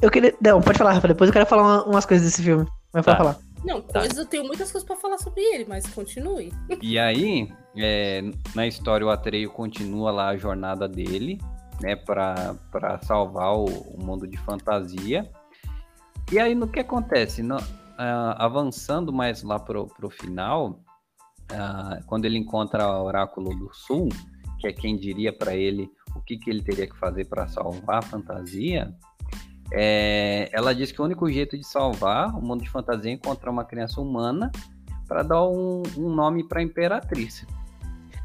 Eu queria. Não, pode falar, Rafa. Depois eu quero falar uma- umas coisas desse filme. Vai Tá. falar. Não, Tá. coisas, eu tenho muitas coisas pra falar sobre ele, mas continue. E aí, é, na história, o Atreio continua lá a jornada dele, né, pra salvar o, o mundo de fantasia. E aí, no que acontece? No- ah, avançando mais lá pro, pro final, ah, quando ele encontra o Oráculo do Sul, que é quem diria pra ele o que, que ele teria que fazer para salvar a fantasia, é, ela diz que o único jeito de salvar o mundo de fantasia é encontrar uma criança humana para dar um, um nome para imperatriz.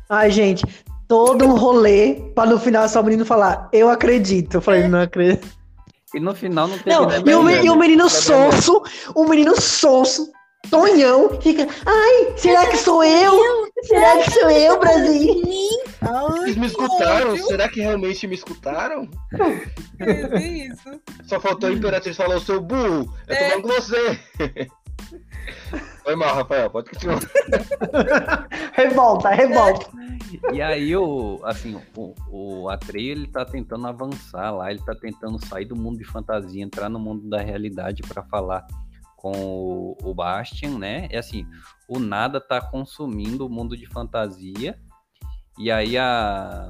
Ai, gente. Todo um rolê pra no final só o menino falar, eu acredito. Eu falei, não acredito. E no final não teve Não, nada e o, a me- ver, e o né? menino sonso, o menino sonso, Tonhão, fica, ai, será que sou eu? Será que sou eu, Brasil? Vocês me escutaram? Será que realmente me escutaram? É isso. Só faltou a Imperatriz falar, o seu burro, eu tô É. falando com você. Foi mal, Rafael, pode continuar. revolta, revolta. E aí, o, assim, o, o Atreio, ele tá tentando avançar lá, ele tá tentando sair do mundo de fantasia, entrar no mundo da realidade para falar com o, o Bastian, né? É assim, o nada tá consumindo o mundo de fantasia, e aí a,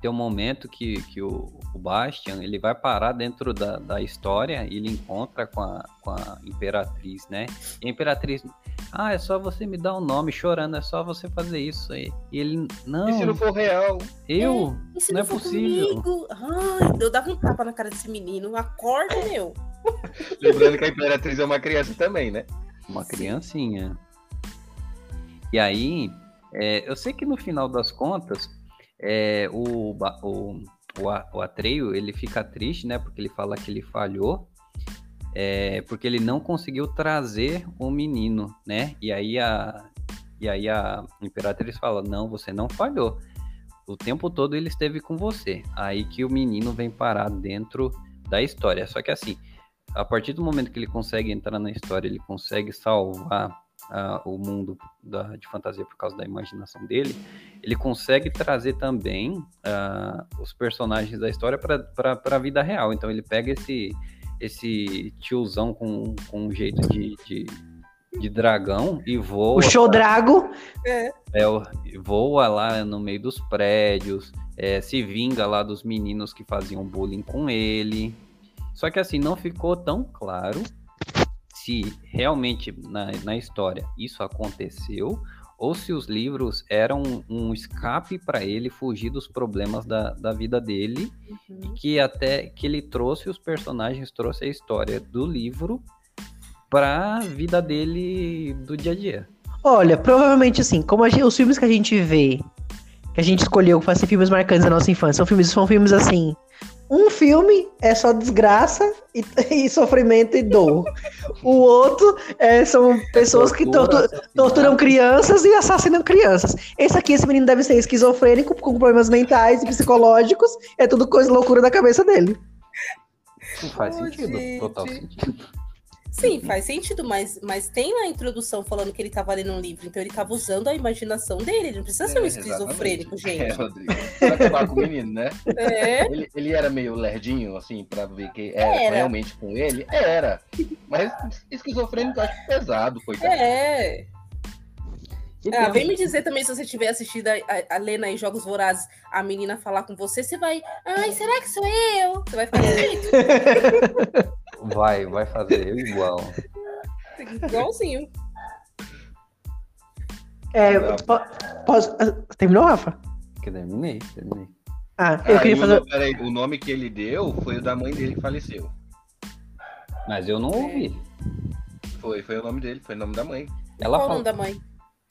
tem um momento que, que o, o Bastian, ele vai parar dentro da, da história e ele encontra com a, com a Imperatriz, né? E a Imperatriz, ah, é só você me dar um nome, chorando, é só você fazer isso aí. E ele, não, E se não for real? eu? E se Não é possível. comigo? Ai, eu dava um tapa na cara desse menino. Acorda, meu. Lembrando que a Imperatriz é uma criança também, né? Uma criancinha. E aí, é, eu sei que no final das contas, é, o, o, o Atreio, ele fica triste, né? Porque ele fala que ele falhou. é, porque ele não conseguiu trazer o menino, né? E aí a, e aí a Imperatriz fala, não, você não falhou. O tempo todo ele esteve com você. Aí que o menino vem parar dentro da história. Só que assim, a partir do momento que ele consegue entrar na história, ele consegue salvar ah, o mundo da- de fantasia por causa da imaginação dele, ele consegue trazer também ah, os personagens da história para a vida real. Então ele pega esse, esse tiozão com, com um jeito de, de, de dragão e voa. O show Drago, É, o- voa lá no meio dos prédios, é, se vinga lá dos meninos que faziam bullying com ele. Só que assim, não ficou tão claro se realmente na, na história isso aconteceu ou se os livros eram um escape para ele fugir dos problemas da, da vida dele e que até que ele trouxe os personagens, trouxe a história do livro para a vida dele do dia a dia. olha, provavelmente assim, como gente- os filmes que a gente vê, que a gente escolheu para ser filmes marcantes da nossa infância, são filmes, são filmes assim. Um filme é só desgraça e, e sofrimento e dor. O outro é, são pessoas que Tortura, tortu- torturam crianças e assassinam crianças. Esse aqui, esse menino deve ser esquizofrênico, com problemas mentais e psicológicos. É tudo coisa loucura da cabeça dele. Não faz Ô, sentido, gente. total sentido. Sim, faz sentido, mas, mas tem na introdução falando que ele tava lendo um livro, então ele tava usando a imaginação dele. Ele não precisa ser um É, esquizofrênico, exatamente. É, gente. Rodrigo. Pra acabar com o menino, né? É. Ele, ele era meio lerdinho, assim, pra ver que era, Era. realmente com ele. Era. Mas esquizofrênico eu acho pesado, coitado. É. Ah, vem me dizer também se você tiver assistido a, a, a Lena em Jogos Vorazes, a menina falar com você, você vai. Ai, será que sou eu? Você vai ficar? Vai, vai fazer igual. Igualzinho. É, po- posso- terminou, Rafa? Que terminei, terminei. Ah, eu Ah, queria o fazer. no- peraí, o nome que ele deu foi o da mãe dele que faleceu. Mas eu não ouvi. Foi, foi o nome dele, foi o nome da mãe. Ela Qual o falou. nome da mãe?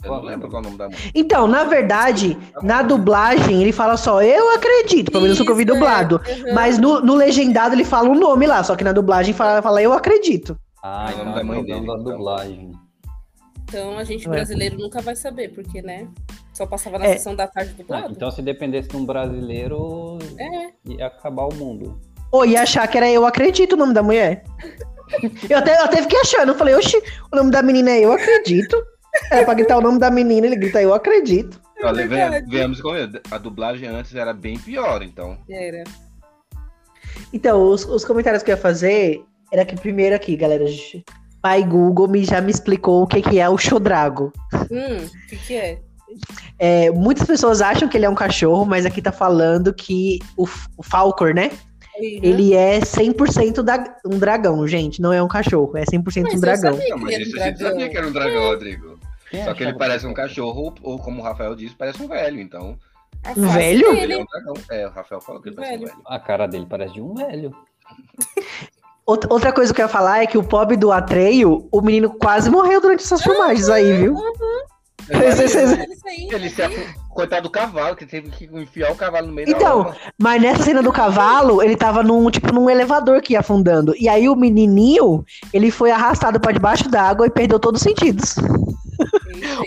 Eu Qual não é? lembro qual é o nome da mãe. Então, na verdade, na dublagem ele fala só eu acredito, pelo menos o que eu vi é. dublado. Uhum. Mas no, no legendado ele fala o nome lá, só que na dublagem fala, fala eu acredito. Ah, É o nome então da é mãe dele, da então. dublagem. Então a gente É. brasileiro nunca vai saber, porque, né? Só passava na É. sessão da tarde Ah, dublado. então se dependesse de um brasileiro, É. ia acabar o mundo. Ou ia achar que era eu acredito o nome da mulher. Eu até, eu até fiquei achando, eu falei, oxi, o nome da menina é eu acredito. Era pra gritar o nome da menina, ele grita eu acredito. Olha, Vemos como a dublagem antes era bem pior, então. Era. Então, os, os comentários que eu ia fazer era que primeiro aqui, galera, pai Google me, já me explicou o que, que é o Shodrago. Hum, o que, que é? É, muitas pessoas acham que ele é um cachorro, mas aqui tá falando que o, o Falcor, né? Uhum. Ele é 100% da, um dragão, gente. Não é um cachorro, é 100% Mas um dragão. sabia Não, mas isso era a um gente sabia dragão. que era um dragão, Rodrigo. Quem Só que ele parece um cachorro, ou como o Rafael disse, parece um velho, então. A Um velho? Ele é um dragão. É, o Rafael falou que ele parece um Velho. A cara dele parece de um velho. Outra outra coisa que eu ia falar é que o pobre do Atreio, o menino quase morreu durante essas filmagens aí, viu? É. Ele se Coitado do cavalo, que teve que enfiar o cavalo no meio Então, da lama. Mas nessa cena do cavalo, ele tava num, tipo, num elevador que ia afundando. E aí o menininho, ele foi arrastado pra debaixo d'água e perdeu todos os sentidos.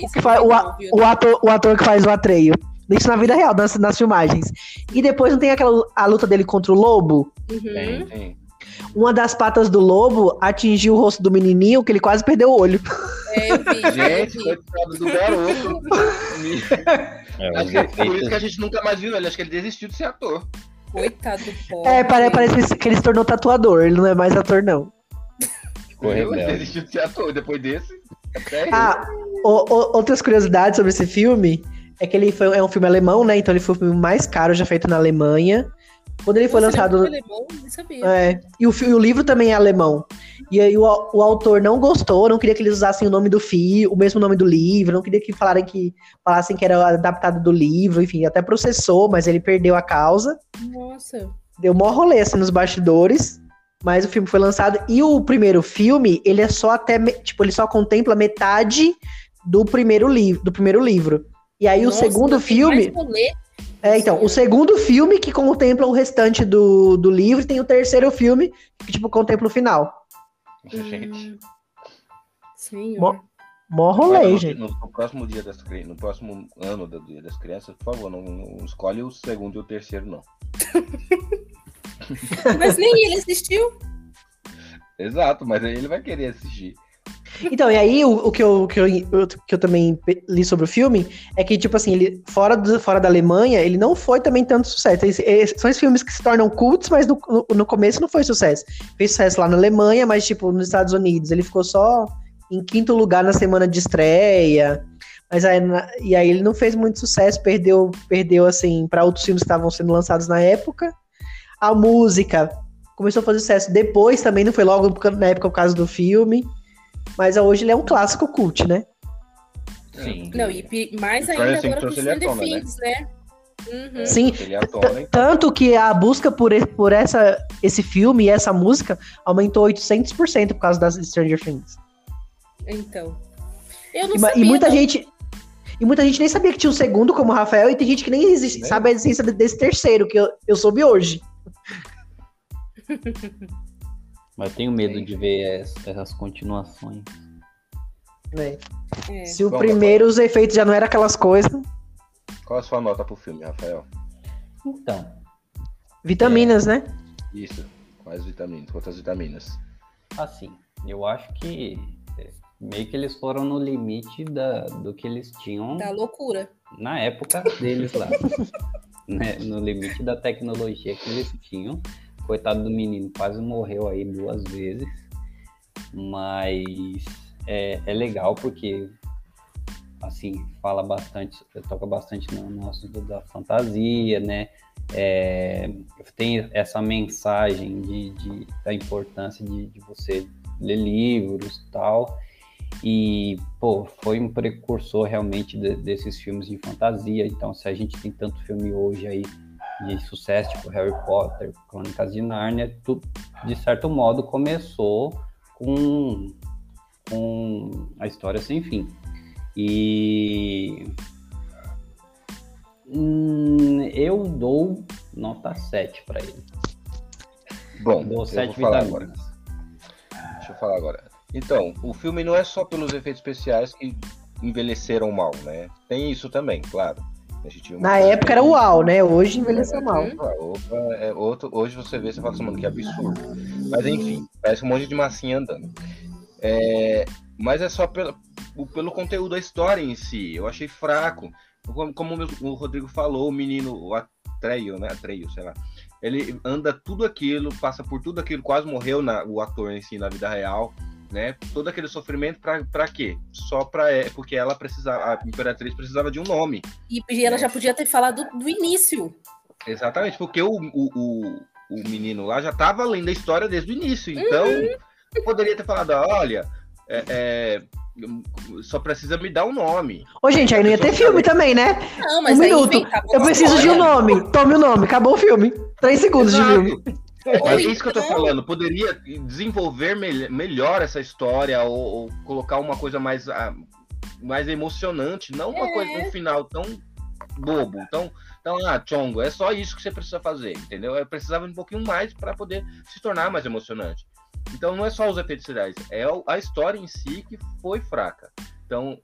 O, que faz- o, a- o ator, o ator que faz o Atreio. Isso na vida real, nas, nas filmagens. E depois não tem aquela a luta dele contra o lobo? Uhum. Tem, tem. Uma das patas do lobo atingiu o rosto do menininho, que ele quase perdeu o olho. É, eu vi, Gente, coitado do garoto. É, Acho que é por isso que a gente nunca mais viu ele. Acho que ele desistiu de ser ator. Coitado do pobre. É, pare- parece que ele se tornou tatuador. Ele não é mais ator, não. Viu? Ele desistiu de ser ator. Depois desse. Até Ah, o- o- outras curiosidades sobre esse filme é que ele foi, é um filme alemão, né? Então ele foi o filme mais caro já feito na Alemanha. Quando ele foi Nossa, lançado. ele é alemão, nem sabia. É, e o, fi- o livro também é alemão. E aí o, o autor não gostou, não queria que eles usassem o nome do filho, o mesmo nome do livro, não queria que falaram que falassem que era adaptado do livro, enfim, até processou, mas ele perdeu a causa. Nossa. Deu mó rolê assim nos bastidores. Mas o filme foi lançado. E o primeiro filme, ele é só até. Tipo, ele só contempla metade do primeiro livro. Do primeiro livro. E aí Nossa, o segundo filme. É, então, o segundo filme que contempla o restante do, do livro, e tem o terceiro filme que, tipo, contempla o final. Gente. Hum. Senhor. Mó rolê, no, gente. no- no próximo dia das crianças, no próximo ano do dia das crianças, por favor, não, não escolhe o segundo e o terceiro, não. Mas nem ele assistiu. Exato, mas aí ele vai querer assistir. Então, e aí, o, o que, eu, que, eu, eu- que eu também li sobre o filme é que, tipo assim, ele, fora, do, fora da Alemanha, ele não foi também tanto sucesso. Esse- esse- são esses filmes que se tornam cultos, mas no, no, no começo não foi sucesso. Fez sucesso lá na Alemanha, mas, tipo, nos Estados Unidos, ele ficou só em quinto lugar na semana de estreia. Mas aí, na- e aí ele não fez muito sucesso, perdeu, perdeu assim, para outros filmes que estavam sendo lançados na época. A música começou a fazer sucesso depois também, não foi logo na época por causa do filme. Mas hoje ele é um clássico cult, né? Sim. Não, e mais Então, ainda assim, agora com o ele à Stranger tona, né? Things, né? Uhum. Sim. É tona, então. Tanto que a busca por, por essa, esse filme e essa música aumentou 800% por causa das Stranger Things. Então. Eu não E, sabia. e muita não. gente. E muita gente nem sabia que tinha um segundo como o Rafael, e tem gente que nem existe, Né? sabe a existência desse terceiro, que eu, eu soube hoje. Mas tenho medo de ver es- essas continuações. É. Se o Bom, primeiro, os efeitos já não eram aquelas coisas, Qual a sua nota pro filme, Rafael? Então, vitaminas, né? Isso. Quais vitaminas? Quantas vitaminas? assim, eu acho que é, meio que eles foram no limite da, do que eles tinham Da loucura. na época deles lá. né? No limite da tecnologia que eles tinham. Coitado do menino, quase morreu aí duas vezes. Mas é, é legal porque assim, fala bastante, toca bastante no, no assunto da fantasia, né? É, tem essa mensagem de, de- da importância de, de você ler livros e tal. E, pô, foi um precursor realmente de, desses filmes de fantasia. Então, se a gente tem tanto filme hoje aí de sucesso, tipo Harry Potter, Crônicas de Nárnia, tudo, de certo modo, começou com, com a história sem fim. E hum, eu dou nota 7 para ele. Bom, dou 7 vitaminas. Agora. Deixa eu falar agora. Então, o filme não é só pelos efeitos especiais que envelheceram mal, né? Tem isso também, claro. Na época era uau, né? Hoje envelheceu mal. Opa, é outro, hoje você vê, você fala assim, mano, que absurdo. Mas enfim, parece um monte de massinha andando. É, mas é só pelo, pelo conteúdo da história em si. Eu achei fraco. Como, como o Rodrigo falou, o menino, o Atreio, né? Atreio, sei lá. Ele anda tudo aquilo, passa por tudo aquilo, quase morreu na, o ator em si na vida real né? Todo aquele sofrimento para quê? Só para é, porque ela precisava, a imperatriz precisava de um nome. E, e ela né? já podia ter falado do início. Exatamente, porque o, o, o, o menino lá já estava lendo a história desde o início, então uhum. poderia ter falado, olha, é, é, só precisa me dar um nome. Ô, gente, aí não ia ter filme também, né? Não, mas um minuto. Eu preciso de um nome. Tome o um nome. Acabou o filme. Três segundos Exato. de filme. É isso que eu tô falando. Poderia desenvolver me melhor essa história ou, ou, colocar uma coisa mais, uh, mais emocionante, não uma é. coisa, um final tão bobo. Então, então, ah, Chongo, é só isso que você precisa fazer, entendeu? Eu precisava um pouquinho mais para poder se tornar mais emocionante. Então, não é só os efeitos especiais, é a história em si que foi fraca. Então,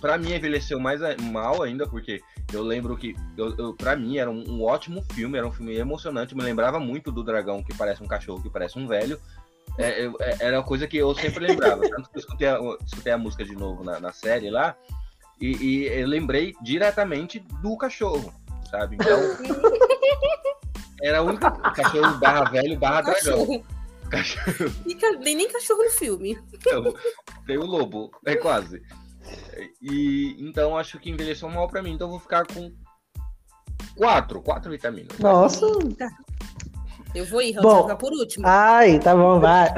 para mim envelheceu mais mal ainda, porque eu lembro que, eu, eu, pra mim, era um, um, ótimo filme, era um filme emocionante, me lembrava muito do dragão que parece um cachorro, que parece um velho. É, eu, é, era uma coisa que eu sempre lembrava. Tanto que eu escutei a, escutei a música de novo na, na série lá, e, e, eu lembrei diretamente do cachorro, sabe? Então, era o único cachorro barra velho barra dragão. Cachorro. Nem, nem cachorro no filme. Então, tem o lobo, é quase. E então acho que envelheceu mal para mim, então vou ficar com quatro, quatro vitaminas. Nossa. Eu vou ir, Raul, ficar por último. Ai, tá bom, vai.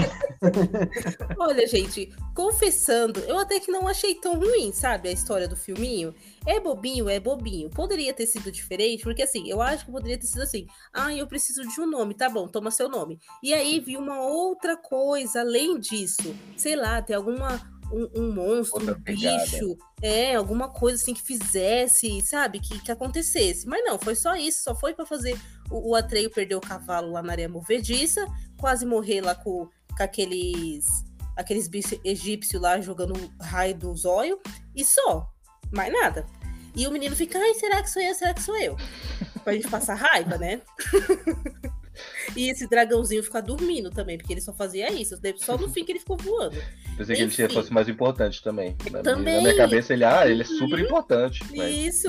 Olha, gente, confessando, eu até que não achei tão ruim, sabe, a história do filminho. É bobinho, é bobinho. Poderia ter sido diferente, porque assim, eu acho que poderia ter sido assim. Ah, eu preciso de um nome, tá bom, toma seu nome. E aí vi uma outra coisa além disso. Sei lá, tem alguma um, um monstro, Outra um bicho, é, alguma coisa assim que fizesse, sabe, que, que acontecesse. Mas não, foi só isso, só foi para fazer o, o Atreio perder o cavalo lá na areia movediça, quase morrer lá com, com aqueles aqueles bichos egípcios lá jogando raio do zóio, e só, mais nada. E o menino fica, ai, será que sou eu? Será que sou eu? Pra gente passar raiva, né? E esse dragãozinho ficar dormindo também, porque ele só fazia isso. Só no fim que ele ficou voando. Pensei que ele fosse mais importante também. também. Na minha cabeça, ele, ah, ele é super importante. Isso.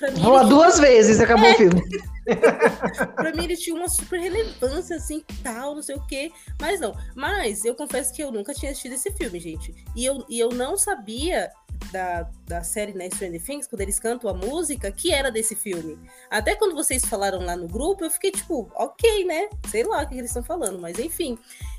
Mas, Voa duas vezes, acabou é. o filme. pra mim, ele tinha uma super relevância, assim, tal, não sei o quê. Mas não. Mas eu confesso que eu nunca tinha assistido esse filme, gente. E eu, e eu não sabia da, da série né, Stranger Things, quando eles cantam a música, que era desse filme. Até quando vocês falaram lá no grupo, eu fiquei tipo, ok, né? Sei lá o que eles estão falando, mas enfim.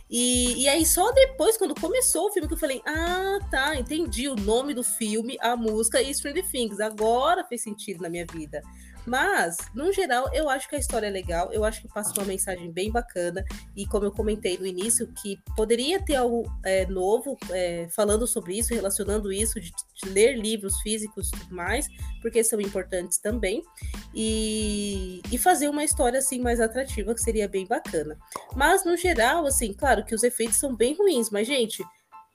E, e aí, só depois, quando começou o filme, que eu falei: Ah, tá, entendi o nome do filme, a música e Stranger Things. Agora fez sentido na minha vida. Mas, no geral, eu acho que a história é legal, eu acho que passa uma mensagem bem bacana, e como eu comentei no início, que poderia ter algo é, novo é, falando sobre isso, relacionando isso, de, de ler livros físicos e mais, porque são importantes também, e, e fazer uma história assim mais atrativa, que seria bem bacana. Mas, no geral, assim, claro que os efeitos são bem ruins, mas, gente,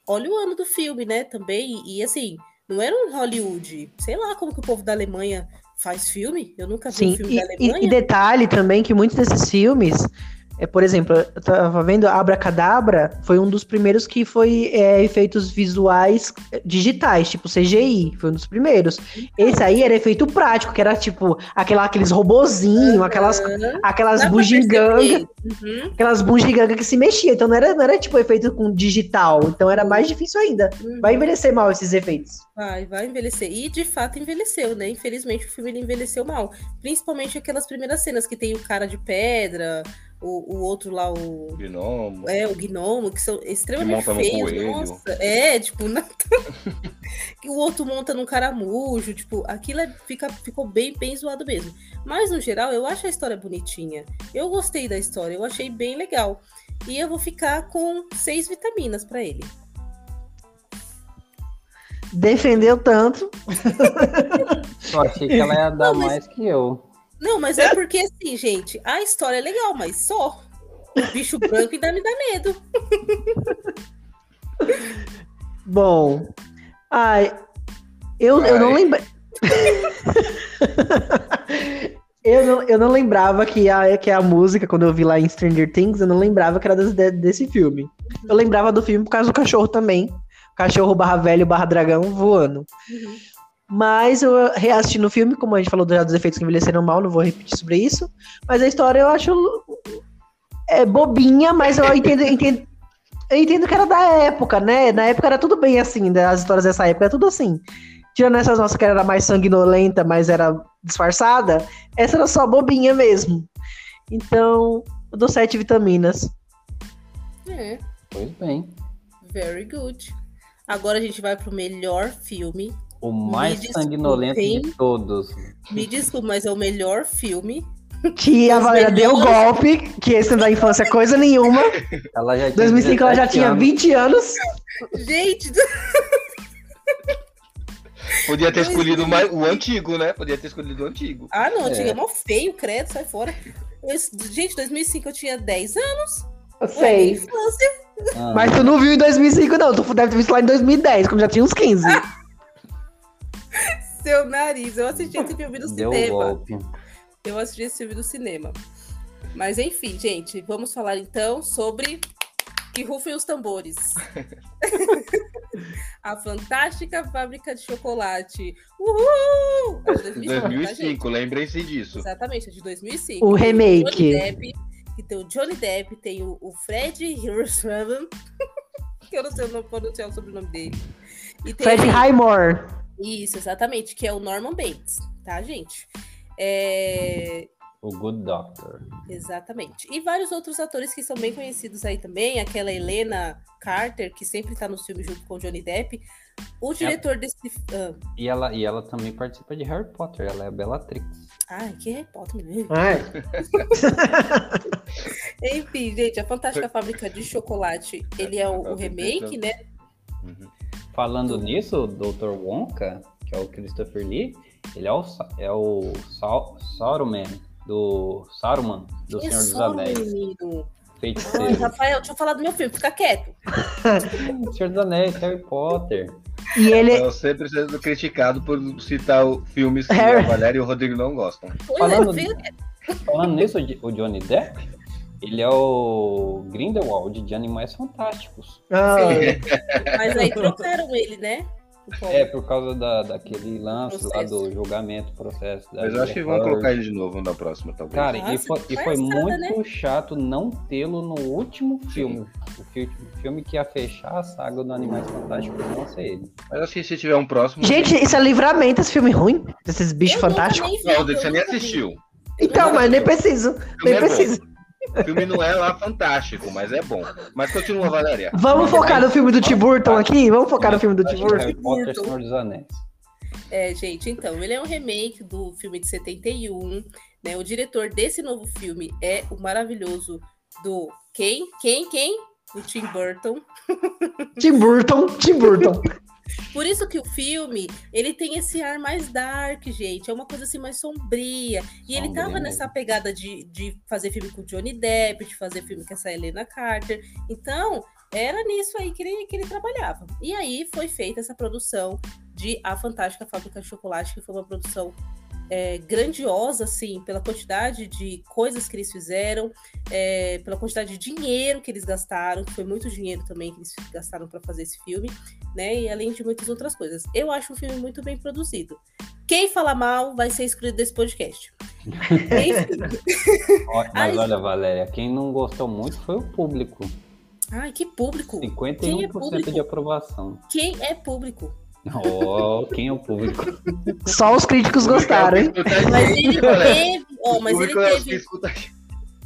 olha o ano do filme, né, também, e assim, não era um Hollywood, sei lá como que o povo da Alemanha faz filme? Eu nunca vi Sim, um filme e, da Alemanha. E, e detalhe também que muitos desses filmes é, por exemplo, eu tava vendo Abracadabra, foi um dos primeiros que foi é, efeitos visuais digitais, tipo CGI, foi um dos primeiros. Esse aí era efeito prático, que era tipo aquela, aqueles robozinhos, uhum. aquelas, aquelas bugigangas, uhum. aquelas bugigangas que se mexiam. Então não era, não era tipo efeito com digital, então era mais difícil ainda. Uhum. Vai envelhecer mal esses efeitos. Vai, vai envelhecer. E de fato envelheceu, né? Infelizmente o filme envelheceu mal. Principalmente aquelas primeiras cenas que tem o cara de pedra, o, o outro lá, o. Gnomo. É, o gnomo, que são extremamente no feios. coelho. Nossa, é, tipo, na- que o outro monta num caramujo, tipo, aquilo é- fica, ficou bem, bem zoado mesmo. Mas, no geral, eu acho a história bonitinha. Eu gostei da história, eu achei bem legal. E eu vou ficar com seis vitaminas pra ele. Defendeu tanto. Eu achei que ela ia dar Não, mas- mais que eu. Não, mas é porque, assim, gente, a história é legal, mas só. O bicho branco ainda me dá medo. Bom. Ai. Eu, eu não lembro. eu, não, eu não lembrava que a, que a música, quando eu vi lá em Stranger Things, eu não lembrava que era desse, de- desse filme. Eu lembrava do filme por causa do cachorro também. Cachorro barra velho barra dragão voando. Mas eu reassistindo o filme, como a gente falou já dos efeitos que envelheceram mal, não vou repetir sobre isso. Mas a história eu acho é bobinha, mas eu entendo, entendo, eu entendo que era da época, né? Na época era tudo bem assim, né? as histórias dessa época era tudo assim. Tirando essas nossas que era mais sanguinolenta, mas era disfarçada, essa era só bobinha mesmo. Então, eu dou sete vitaminas. É, Pois bem. very good. Agora a gente vai pro melhor filme. O mais desculpem. sanguinolento de todos. Me desculpa, mas é o melhor filme. Que a Valéria deu golpe, que esse da infância é coisa nenhuma. Ela já tinha 2005 ela já 17 tinha anos. 20 anos. Gente, Podia ter escolhido mais, o antigo, né? Podia ter escolhido o antigo. ah não, É. antigo é mó feio, credo, sai fora. Eu- gente, 2005 eu tinha 10 anos. Eu sei. infância. Ah, Mas tu não viu em 2005, não. Tu deve ter visto lá em 2010, quando já tinha uns 15. Seu nariz. Eu assisti esse filme no deu cinema. golpe. Eu assisti esse filme no cinema. Mas enfim, gente, vamos falar então sobre que rufem os tambores. a fantástica fábrica de chocolate. Uhul! É de 2005, tá, gente? 2005, lembrem-se disso. Exatamente, é de 2005. O remake. Johnny Depp, que tem o Johnny Depp, tem o, o Fred Hiroshima, que eu não sei o nome, pronunciar o sobrenome dele. E tem Fred assim, Highmore. Isso, exatamente, que é o Norman Bates, tá, gente? É, O Good Doctor. Exatamente. E vários outros atores que são bem conhecidos aí também, aquela Helena Carter, que sempre tá no filme junto com o Johnny Depp. O diretor desse. Ah, E ela, e ela também participa de Harry Potter. Ela é a Bellatrix. ai, que Harry Potter mesmo. Ai, Enfim, gente, a Fantástica Fábrica de Chocolate, ele é o, o remake, né? Uhum. Falando nisso, o Dr. Wonka, que é o Christopher Lee, ele é o, é o Sauron do Saruman, do Que Senhor dos Anéis. menino. Ai, Feiticeiro. Rafael, deixa eu falar do meu filme, fica quieto. Senhor dos Anéis, Harry Potter. e ele. Eu sempre sendo criticado por citar o- filmes que Harry. a Valéria e o Rodrigo não gostam. Pois Falando- é, fica Falando nisso, o o Johnny Depp, ele é o Grindelwald de Animais Fantásticos. Ah, Mas aí trocaram ele, né? É, por causa da, daquele lance lá Processo. do julgamento, processo. Da Mas eu acho que vão colocar ele de novo na próxima, talvez. Cara, e Nossa, foi, que e foi muito chato não tê-lo no último filme. O fi- o filme que ia fechar a saga do Animais Fantásticos não ser ele. Mas acho que se tiver um próximo. gente, isso é livramento, esse filme ruim? Desses bichos Eu fantásticos? nem vi, Não, eu você nem assistiu. Então, mas nem preciso. Filme Nem é preciso. O filme não é lá fantástico, mas é bom. Mas continua, Valéria. Vamos focar no filme do Tim Burton aqui? Vamos focar no filme do Tim Burton? Harry Potter, Burton. Senhor dos Anéis. É, gente, então, ele é um remake do filme de 71, né? O diretor desse novo filme é o maravilhoso do quem? Quem? Quem? O Tim Burton. Tim Burton, Tim Burton. Por isso que o filme, ele tem esse ar mais dark, gente. É uma coisa assim mais sombria. E ele Sombria tava mesmo. nessa pegada de, de fazer filme com o Johnny Depp, de fazer filme com essa Helena Carter. Então, era nisso aí que ele, que ele trabalhava. E aí foi feita essa produção de A Fantástica Fábrica de Chocolate, que foi uma produção é, grandiosa, assim, pela quantidade de coisas que eles fizeram, é, pela quantidade de dinheiro que eles gastaram, que foi muito dinheiro também que eles gastaram para fazer esse filme, né? E além de muitas outras coisas. Eu acho um filme muito bem produzido. Quem fala mal vai ser excluído desse podcast. Mas olha, Valéria, quem não gostou muito foi o público. Ai, que público! 51% Quem é público? de aprovação. Quem é público? Oh, quem é o público? Só os críticos gostaram, hein? Mas ele teve, ó, mas ele é teve,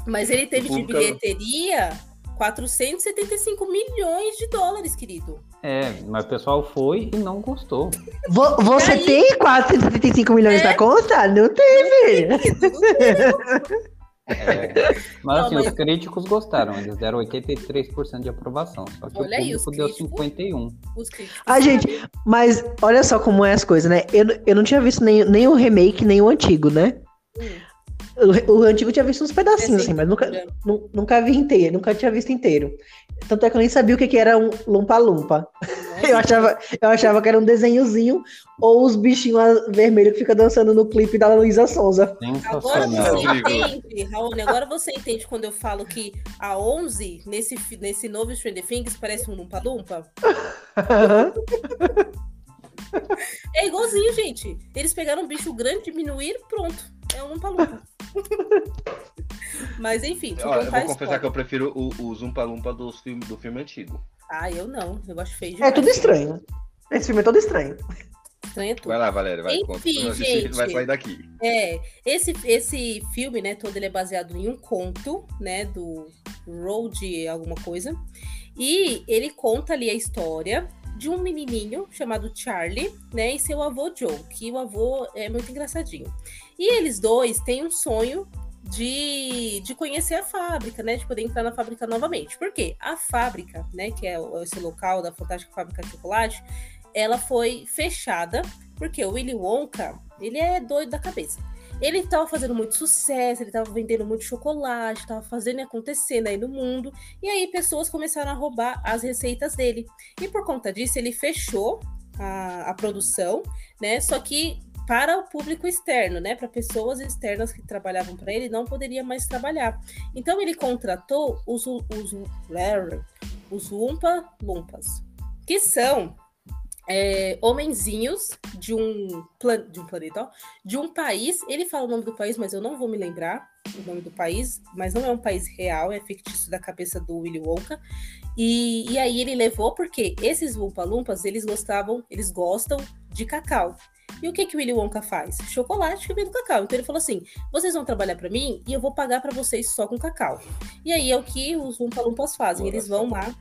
Mas ele teve de Pública- bilheteria 475 milhões de dólares, querido. É, mas o pessoal foi e não gostou. Vo- Você Aí- tem 475 milhões É? na conta? Não tem, filho. É, mas Não, assim, mas- os críticos gostaram, eles deram 83% de aprovação. Só que Olha o aí, público deu críticos. 51%. Os críticos. Ah, gente, mas olha só como é as coisas, né? Eu, eu não tinha visto nem, nem o remake, nem o antigo, né? Hum. O, o antigo eu tinha visto uns pedacinhos, assim, mas nunca, nunca vi inteiro, nunca tinha visto inteiro. Tanto é que eu nem sabia o que, que era um lumpa-lumpa. Eu achava, eu achava que era um desenhozinho ou os bichinhos vermelhos que ficam dançando no clipe da Luísa Sonza. Agora você entende, Raoni, agora você entende quando eu falo que a 11, nesse, nesse novo Stranger Things, parece um Lumpa-Lumpa? É igualzinho, gente. Eles pegaram um bicho grande, diminuíram, pronto. É um Lumpa-Lumpa. Mas enfim, Olha, eu vou confessar que eu prefiro o, o Zumpa Lumpa dos filme, do filme antigo. Ah, eu não. Eu acho feio É demais. tudo estranho. Esse filme é todo estranho. Estranho é tudo. Vai lá, Valéria, vai. Enfim, conta. Gente. vai sair daqui. É, esse, esse filme, né, todo ele é baseado em um conto, né, do Road alguma coisa. E ele conta ali a história de um menininho chamado Charlie, né, e seu avô Joe, que o avô é muito engraçadinho. E eles dois têm um sonho de, de conhecer a fábrica, né, de poder entrar na fábrica novamente. Por quê? A fábrica, né, que é esse local da Fantástica Fábrica de Chocolate, ela foi fechada porque o Willy Wonka, ele é doido da cabeça. Ele tava fazendo muito sucesso, ele tava vendendo muito chocolate, tava fazendo e acontecendo aí no mundo. E aí pessoas começaram a roubar as receitas dele. E por conta disso, ele fechou a, a produção, né? Só que para o público externo, né? Para pessoas externas que trabalhavam para ele, não poderia mais trabalhar. Então ele contratou os, os, os Lumpa Lumpas, que são é, homenzinhos de um, plan, de um planeta, ó, de um país. Ele fala o nome do país, mas eu não vou me lembrar o nome do país, mas não é um país real, é fictício da cabeça do Willy Wonka. E, e aí ele levou porque esses Lumpa-Lumpas, eles gostavam, eles gostam de cacau. E o que que o Willy Wonka faz? Chocolate que vem do cacau. Então ele falou assim: vocês vão trabalhar para mim e eu vou pagar para vocês só com cacau. E aí é o que os Lumpa-Lumpas fazem. Eles vão lá.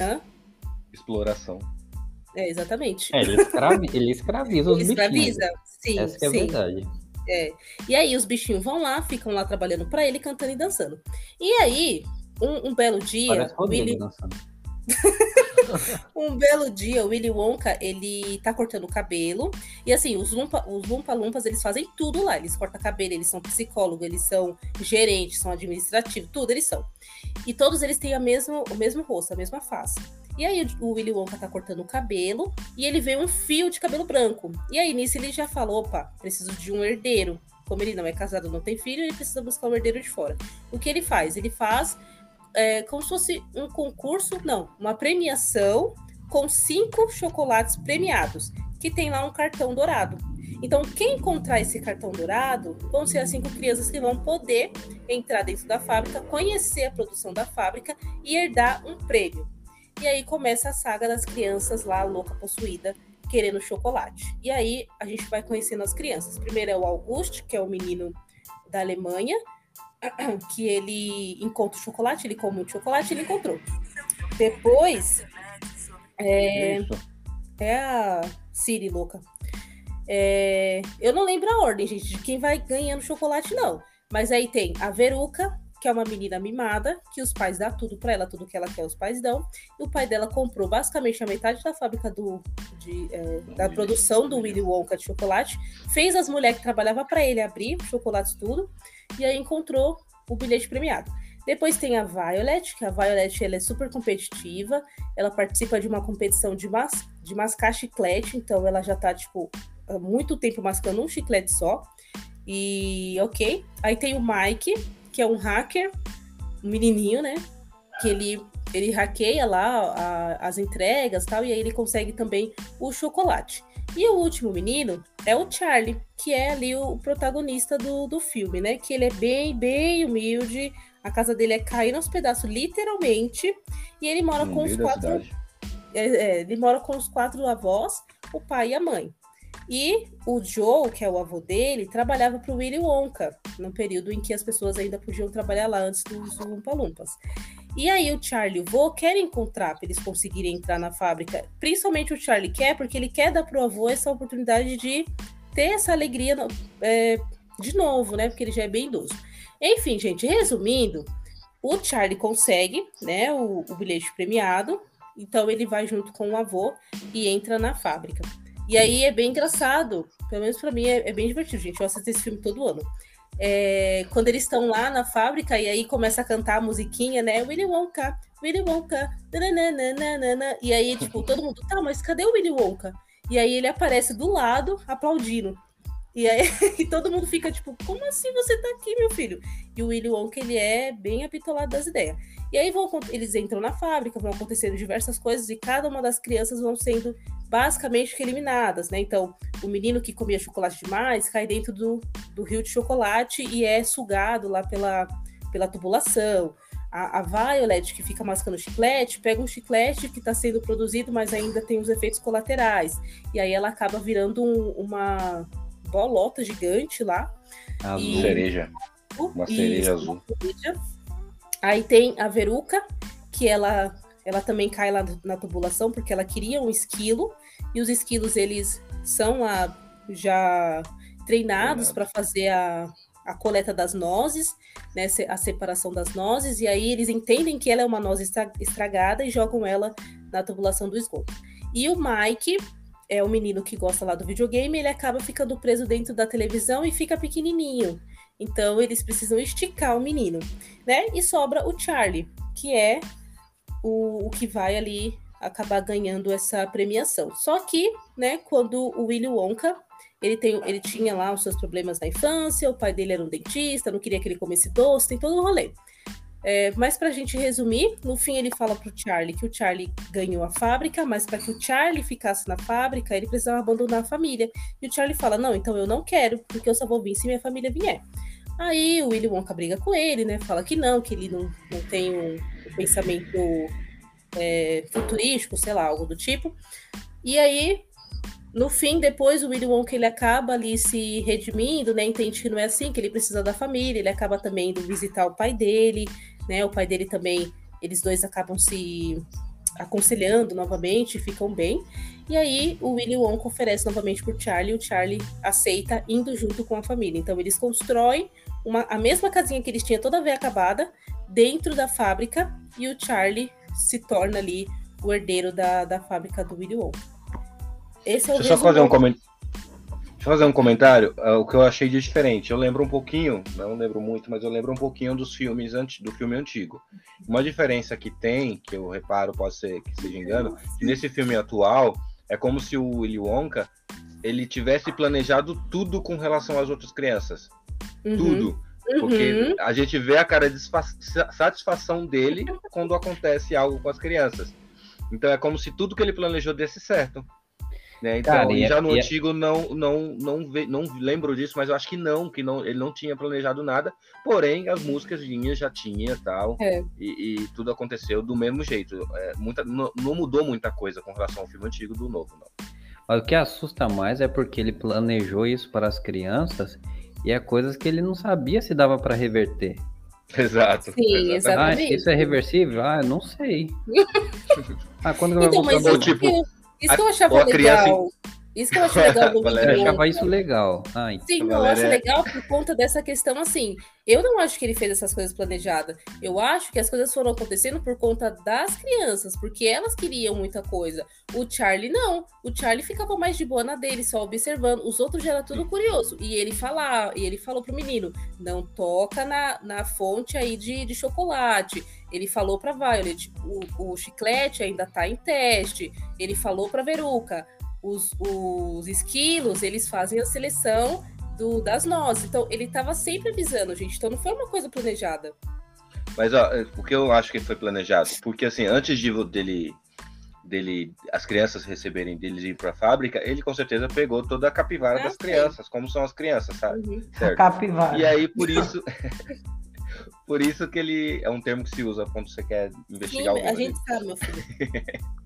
Hã? Exploração. É, exatamente. É, ele, escravi- ele escraviza os Ele bichinhos. escraviza? Sim, Essa é a sim. verdade. É. E aí os bichinhos vão lá, ficam lá trabalhando para ele, cantando e dançando. E aí, um, um belo dia, Willy, um belo dia, o Willy Wonka, ele tá cortando o cabelo. E assim, os Lumpa, os Lumpa Lumpas, eles fazem tudo lá. Eles cortam cabelo, eles são psicólogos, eles são gerentes, são administrativos, tudo eles são. E todos eles têm a mesma, o mesmo rosto, a mesma face. E aí o Willy Wonka tá cortando o cabelo e ele vê um fio de cabelo branco. E aí nisso ele já falou, opa, preciso de um herdeiro. Como ele não é casado, não tem filho, ele precisa buscar um herdeiro de fora. O que ele faz? Ele faz é, como se fosse um concurso, não, uma premiação com cinco chocolates premiados, que tem lá um cartão dourado. Então, quem encontrar esse cartão dourado vão ser as cinco crianças que vão poder entrar dentro da fábrica, conhecer a produção da fábrica e herdar um prêmio. E aí começa a saga das crianças lá, louca, possuída, querendo chocolate. E aí a gente vai conhecendo as crianças. Primeiro é o August, que é o menino da Alemanha, que ele encontra o chocolate, ele come muito chocolate, ele encontrou. Depois é, é a Siri louca. É, eu não lembro a ordem, gente, de quem vai ganhando chocolate, não. Mas aí tem a Veruca, que é uma menina mimada, que os pais dão tudo pra ela, tudo que ela quer, os pais dão. E o pai dela comprou basicamente a metade da fábrica do, de, é, da produção do Willy Wonka de chocolate, fez as mulheres que trabalhavam para ele abrir chocolates tudo, e aí encontrou o bilhete premiado. Depois tem a Violet, que a Violet ela é super competitiva, ela participa de uma competição de, mas, de mascar chiclete, então ela já tá, tipo, há muito tempo mascando um chiclete só. E ok. Aí tem o Mike, que é um hacker, um menininho, né? Que ele, ele hackeia lá a- as entregas e tal, e aí ele consegue também o chocolate. E o último menino é o Charlie, que é ali o protagonista do, do filme, né? Que ele é bem, bem humilde, a casa dele é caindo aos pedaços, literalmente, e ele mora No com os quatro é, é, ele mora com os quatro avós, o pai e a mãe. E o Joe, que é o avô dele, trabalhava para o Willy Wonka, no período em que as pessoas ainda podiam trabalhar lá antes dos Lumpa-Lumpas. E aí o Charlie e o vô querem encontrar para eles conseguirem entrar na fábrica. Principalmente o Charlie quer, porque ele quer dar pro avô essa oportunidade de ter essa alegria é, de novo, né? Porque ele já é bem idoso. Enfim, gente, resumindo, o Charlie consegue, né, o, o bilhete premiado. Então ele vai junto com o avô e entra na fábrica. E aí é bem engraçado, pelo menos para mim é, é, bem divertido, gente. Eu assisto esse filme todo ano. É, quando eles estão lá na fábrica e aí começa a cantar a musiquinha, né? Willy Wonka, Willy Wonka, nananana, e aí, tipo, todo mundo, tá, mas cadê o Willy Wonka? E aí ele aparece do lado aplaudindo. E aí e todo mundo fica tipo, como assim você tá aqui, meu filho? E o Willy Wonka, ele é bem apitolado das ideias. E aí vão, eles entram na fábrica, vão acontecendo diversas coisas e cada uma das crianças vão sendo basicamente eliminadas, né? Então, o menino que comia chocolate demais cai dentro do, do rio de chocolate e é sugado lá pela, pela tubulação. A, a Violet, que fica mascando chiclete, pega um chiclete que está sendo produzido, mas ainda tem os efeitos colaterais. E aí ela acaba virando um, uma bolota gigante lá. Azul. E... Cereja. Uma cereja azul. Aí tem a Veruca, que ela ela também cai lá na tubulação porque ela queria um esquilo e os esquilos eles são a, já treinados para fazer a, a coleta das nozes, né, a separação das nozes, e aí eles entendem que ela é uma noz estragada e jogam ela na tubulação do esgoto. E o Mike é o menino que gosta lá do videogame, ele acaba ficando preso dentro da televisão e fica pequenininho. Então eles precisam esticar o menino, né? E sobra o Charlie, que é o, o que vai ali acabar ganhando essa premiação. Só que, né, quando o Willy Wonka, ele, tem, ele tinha lá os seus problemas na infância, o pai dele era um dentista, não queria que ele comesse doce, tem todo um rolê. É, mas para a gente resumir, no fim ele fala para o Charlie que o Charlie ganhou a fábrica, mas para que o Charlie ficasse na fábrica, ele precisava abandonar a família. E o Charlie fala: Não, então eu não quero, porque eu só vou vir se minha família vier. Aí o Willy Wonka briga com ele, né? Fala que não, que ele não, não tem um, pensamento é, futurístico, sei lá, algo do tipo. E aí, no fim, depois o Willy Wonka ele acaba ali se redimindo, né? Entende que não é assim, que ele precisa da família, ele acaba também indo visitar o pai dele, né? O pai dele também, eles dois acabam se aconselhando novamente, ficam bem. E aí o Willy Wonka oferece novamente pro Charlie, e o Charlie aceita indo junto com a família. Então eles constroem uma, a mesma casinha que eles tinham toda vez acabada dentro da fábrica e o Charlie se torna ali o herdeiro da, da fábrica do Willy Wonka. Esse é o Deixa eu só fazer um comentário. Deixa eu fazer um comentário, uh, o que eu achei de diferente. Eu lembro um pouquinho, não lembro muito, mas eu lembro um pouquinho dos filmes do filme antigo. Uma diferença que tem, que eu reparo, pode ser que seja engano, que nesse filme atual é como se o Willy Wonka ele tivesse planejado tudo com relação às outras crianças. Uhum. Tudo. Porque uhum. a gente vê a cara de satisfação dele quando acontece algo com as crianças. Então é como se tudo que ele planejou desse certo. Né? Então, cara, e já é, no antigo é... não, não, não, ve, não lembro disso, mas eu acho que não, que não, ele não tinha planejado nada. Porém, as músicas vinha, já tinha tal. É. E, e, tudo aconteceu do mesmo jeito. É, muita, não, não, mudou muita coisa com relação ao filme antigo do novo, não. Mas o que assusta mais é porque ele planejou isso para as crianças e é coisas que ele não sabia se dava para reverter. Exato. Sim, exatamente. Ah, isso é reversível? Ah, eu não sei. ah, quando então, mas isso, tipo, isso que eu achava legal. Criança... Isso que eu acho legal do Valéria, Eu achava isso legal. Ai, Sim, eu acho legal por conta dessa questão assim. Eu não acho que ele fez essas coisas planejadas. Eu acho que as coisas foram acontecendo por conta das crianças, porque elas queriam muita coisa. O Charlie não. O Charlie ficava mais de boa na dele, só observando. Os outros já era tudo curioso. E ele falar, e ele falou pro menino: não toca na, na fonte aí de, de chocolate. Ele falou pra Violet, o, o chiclete ainda tá em teste. Ele falou pra Veruca os, os esquilos, eles fazem a seleção do, das nozes. Então, ele estava sempre avisando, gente. Então, não foi uma coisa planejada. Mas, ó, o que eu acho que foi planejado? Porque, assim, antes de, dele, dele, as crianças receberem, deles ir para a fábrica, ele com certeza pegou toda a capivara ah, das crianças, como são as crianças, sabe? Uhum. Certo? Capivara. E aí, por isso. por isso que ele é um termo que se usa quando você quer investigar Sim, A gente sabe, meu filho.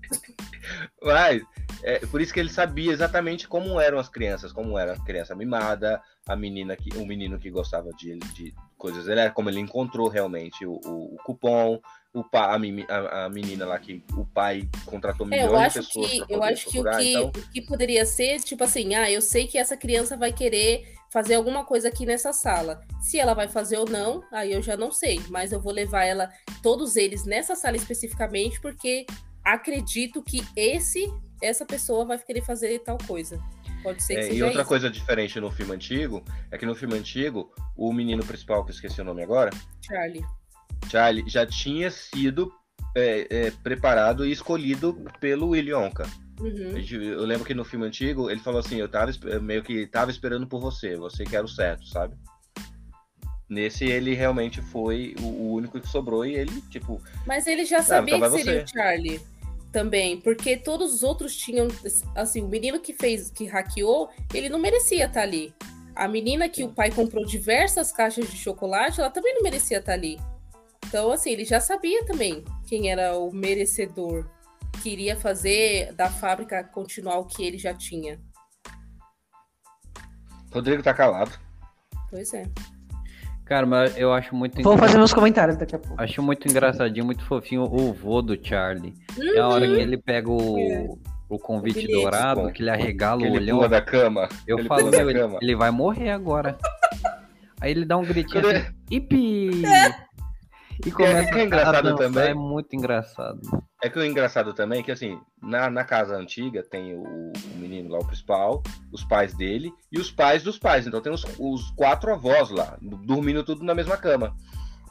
Mas É, por isso que ele sabia exatamente como eram as crianças, como era a criança mimada, a menina que, o menino que gostava de, de coisas, ele, como ele encontrou realmente o, o, o cupom, o pa, a, a, menina lá que o pai contratou milhões é, eu acho de pessoas. Que, eu acho procurar, que, o que, então... que poderia ser, tipo assim, ah, eu sei que essa criança vai querer fazer alguma coisa aqui nessa sala. Se ela vai fazer ou não, aí eu já não sei, mas eu vou levar ela, todos eles, nessa sala especificamente, porque acredito que esse, essa pessoa vai querer fazer tal coisa. Pode ser que é, seja E outra isso. coisa diferente no filme antigo é que no filme antigo, o menino principal, que eu esqueci o nome agora, Charlie. Charlie já tinha sido é, é, preparado e escolhido pelo Willy. Uhum. Eu lembro que no filme antigo ele falou assim: Eu tava meio que tava esperando por você, você que era o certo, sabe? Nesse ele realmente foi o, o único que sobrou e ele, tipo. Mas ele já sabia então que seria você. o Charlie também, porque todos os outros tinham. Assim, o menino que fez, que hackeou, ele não merecia estar ali. A menina que o pai comprou diversas caixas de chocolate, ela também não merecia estar ali. Então, assim, ele já sabia também quem era o merecedor. Queria fazer da fábrica continuar o que ele já tinha. Rodrigo tá calado. Pois é. Cara, mas eu acho muito Vou fazer meus comentários daqui a pouco. Acho muito engraçadinho, muito fofinho o vô do Charlie. Uhum. É a hora que ele pega o, o convite o dourado, que ele arregala o olhão. da cama. Eu ele falo, meu, ele, ele, vai morrer agora. Aí ele dá um gritinho assim, Ipi! É. E começa é, que é engraçado dançar, também. É muito engraçado. É que o engraçado também é que, assim, na, na casa antiga tem o, o, menino lá, o principal, os pais dele e os pais dos pais. Então tem os, os quatro avós lá, dormindo tudo na mesma cama.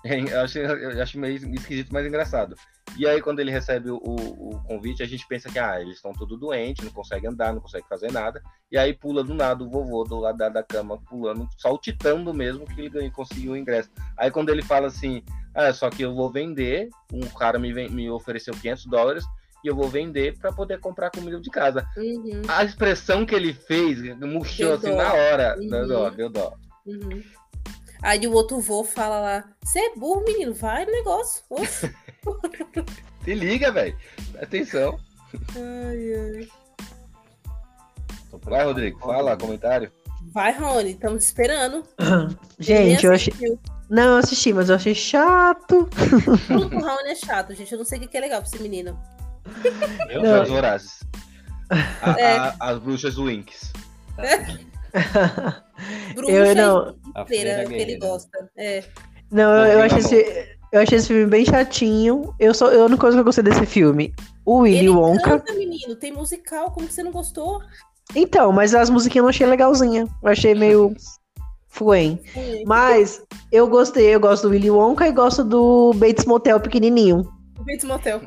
Eu acho, eu acho meio esquisito, mas engraçado. E aí, quando ele recebe o, o, convite, a gente pensa que ah, eles estão tudo doentes, não conseguem andar, não conseguem fazer nada. E aí pula do nada o vovô do lado da, da cama, pulando, saltitando mesmo que ele conseguiu o ingresso. Aí quando ele fala assim, ah, só que eu vou vender, um cara me, me ofereceu 500 dólares, e eu vou vender para poder comprar comida de casa. Uhum. A expressão que ele fez murchou assim dó. na hora. Uhum. Deu dó, deu dó. Uhum. Aí o outro vô fala lá: Você é burro, menino, vai no negócio. Se liga, velho. Atenção. Ai, ai. Vai, Rodrigo, fala, comentário. Vai, Rony, estamos esperando. Gente, eu achei. Não, eu assisti, mas eu achei chato. Tudo com o Raoni é chato, gente. Eu não sei o que é legal pra esse menino. Eu não. As Horazes. É. as bruxas Winks. Bruxa eu não. Inteira, que ele gosta. É. Não, eu, eu achei esse, eu achei esse filme bem chatinho. Eu só, a única coisa que eu gostei desse filme, o Willy ele Wonka. Canta, menino, tem musical, como que você não gostou? Então, mas as musiquinhas eu não achei legalzinha. Eu achei meio fuem. Mas eu gostei, eu gosto do Willy Wonka e gosto do Bates Motel pequenininho. Bates Motel.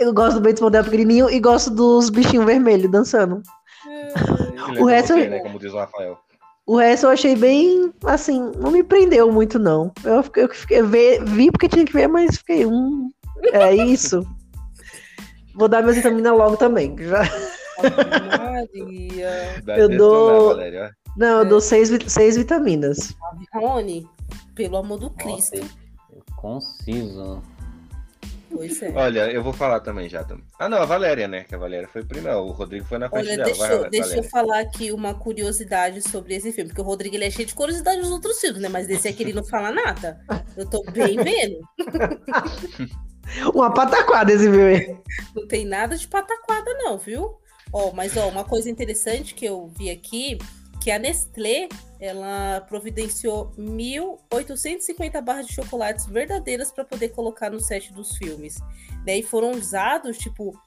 Eu gosto do Bates Motel pequenininho e gosto dos bichinhos vermelhos dançando. o resto, você, né, como diz o Rafael. O resto eu achei bem, assim, não me prendeu muito, não. Eu, eu, eu vi, vi porque tinha que ver, mas fiquei, hum, é isso. Vou dar minha vitamina logo também. Já. Maria. Eu dou. Não, eu dou seis, seis vitaminas. Rony, pelo amor do Cristo. Nossa, conciso. Pois é. Olha, eu vou falar também já. Ah, não, a Valéria, né? Que a Valéria foi primeiro. O Rodrigo foi na frente Olha, dela. Deixa, Vai, deixa eu falar aqui uma curiosidade sobre esse filme, porque o Rodrigo ele é cheio de curiosidade nos outros filmes, né? Mas desse aqui ele não fala nada. Eu tô bem vendo. uma pataquada esse filme. Não tem nada de pataquada, não, viu? Ó, mas ó, uma coisa interessante que eu vi aqui que a Nestlé ela providenciou 1.850 barras de chocolates verdadeiras para poder colocar no set dos filmes. Daí foram usados, tipo,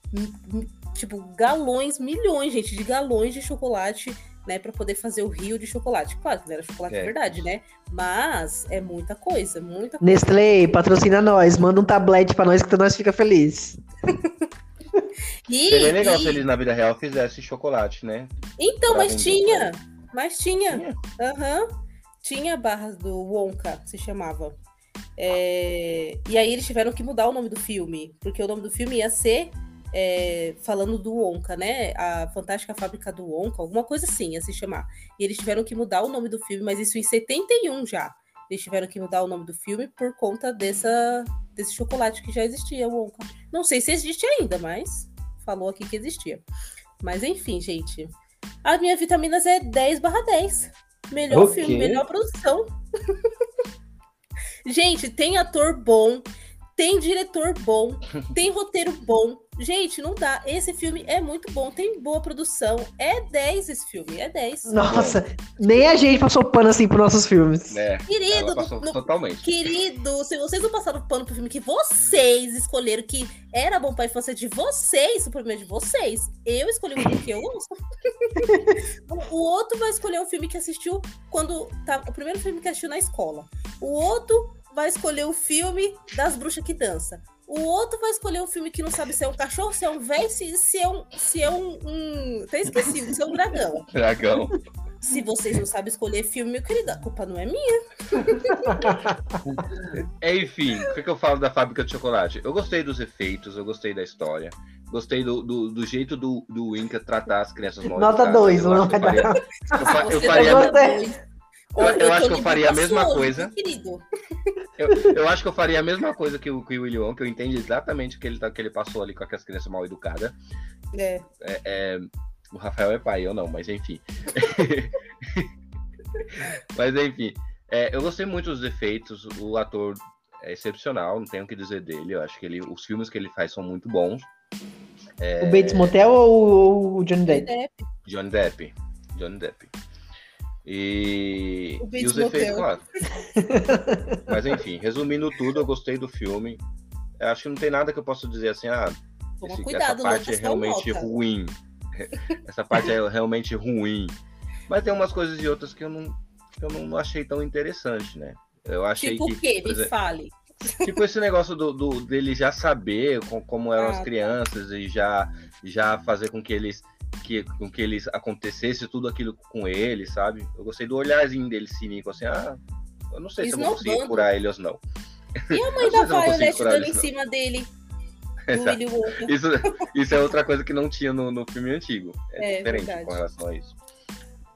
tipo, galões, milhões, gente, de galões de chocolate, né, para poder fazer o rio de chocolate. Claro que não era chocolate é. de verdade, né? Mas é muita coisa, muita coisa. Nestlé, patrocina nós, manda um tablete para nós que nós fica feliz. e, Seria legal e... se eles na vida real fizessem chocolate, né? Então, mas tinha. Mas tinha. Aham. Uhum. Tinha barras do Wonka, se chamava. É... E aí eles tiveram que mudar o nome do filme, porque o nome do filme ia ser é, falando do Wonka, né? A Fantástica Fábrica do Wonka, alguma coisa assim, ia se chamar. E eles tiveram que mudar o nome do filme, mas isso em 71 já. Eles tiveram que mudar o nome do filme por conta dessa, desse chocolate que já existia, o Wonka. Não sei se existe ainda, mas falou aqui que existia. Mas enfim, gente. A minha vitaminas é 10 barra 10. Melhor O filme, melhor produção. gente, tem ator bom, tem diretor bom, tem roteiro bom. Gente, não dá. Esse filme é muito bom, tem boa produção. É 10 esse filme, é 10. Nossa, nem a gente passou pano assim pros nossos filmes. É, Querido, no- totalmente. Querido, se vocês não passaram pano pro filme que vocês escolheram que era bom pra infância de vocês, o problema é de vocês. Eu escolhi um filme que eu gosto. o outro vai escolher um filme que assistiu quando. Tá, o primeiro filme que assistiu na escola. O outro vai escolher o filme das bruxas que dança. O outro vai escolher um filme que não sabe se é um cachorro, se é um velho, se, se é um. Se é um, um. Até esqueci, se é um dragão. Dragão. Se vocês não sabem escolher filme, meu querido, a culpa não é minha. Enfim, o que, que eu falo da fábrica de chocolate? Eu gostei dos efeitos, eu gostei da história, gostei do, do, do jeito do, do Inca tratar as crianças mal Nota educadas. 2, Eu não vai eu faria- eu eu faria- Eu acho que eu faria a mesma sua, coisa. Eu, eu acho que eu faria a mesma coisa que o, que o Willy Wonka, eu entendo exatamente o que ele, tá, que ele passou ali com aquelas crianças mal educadas. É. É, é, o Rafael é pai, eu não, mas enfim. mas enfim, é, eu gostei muito dos efeitos, o ator é excepcional, não tenho o que dizer dele. Eu acho que ele, os filmes que ele faz são muito bons. O Bates Motel ou o Johnny Depp? É, Johnny Depp. Johnny Depp. E, e os efeitos, claro. Mas enfim, resumindo tudo, eu gostei do filme. Eu acho que não tem nada que eu possa dizer assim, ah, esse- cuidado, essa parte é passar realmente nota. ruim. Essa parte é realmente ruim. Mas tem umas coisas e outras que eu não, que eu não achei tão interessante, né? Eu achei Tipo que. o quê? por Me exemplo, fale. Tipo esse negócio do, do- dele já saber com- como eram Ah, as tá. crianças e já, já fazer com que eles que, com que eles acontecesse tudo aquilo com ele, sabe? Eu gostei do olharzinho dele cínico, assim, ah, eu não sei se eu vou conseguir curar ele ou não. E a mãe da Violet dando em cima dele? Isso, isso é outra coisa que não tinha no, no filme antigo. É, É, diferente verdade. com relação a isso.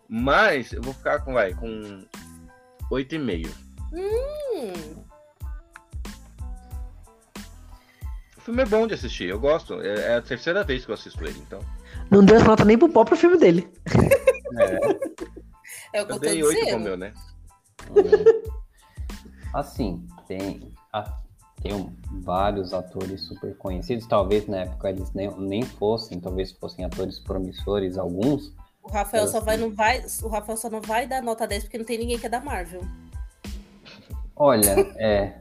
Mas eu vou ficar com, vai, com 8,5. Hum, O filme é bom de assistir, eu gosto. É, é a terceira vez que eu assisto ele, então. Não deu essa nota nem pro próprio filme dele. é o que Eu eu dei 8 pro meu, né? Hum. Assim, tem, tem vários atores super conhecidos. Talvez na época eles nem, nem fossem, talvez fossem atores promissores, alguns. O Rafael Eu só vai, sei. não vai, o Rafael só não vai dar nota 10 porque não tem ninguém que é da Marvel. Olha, é,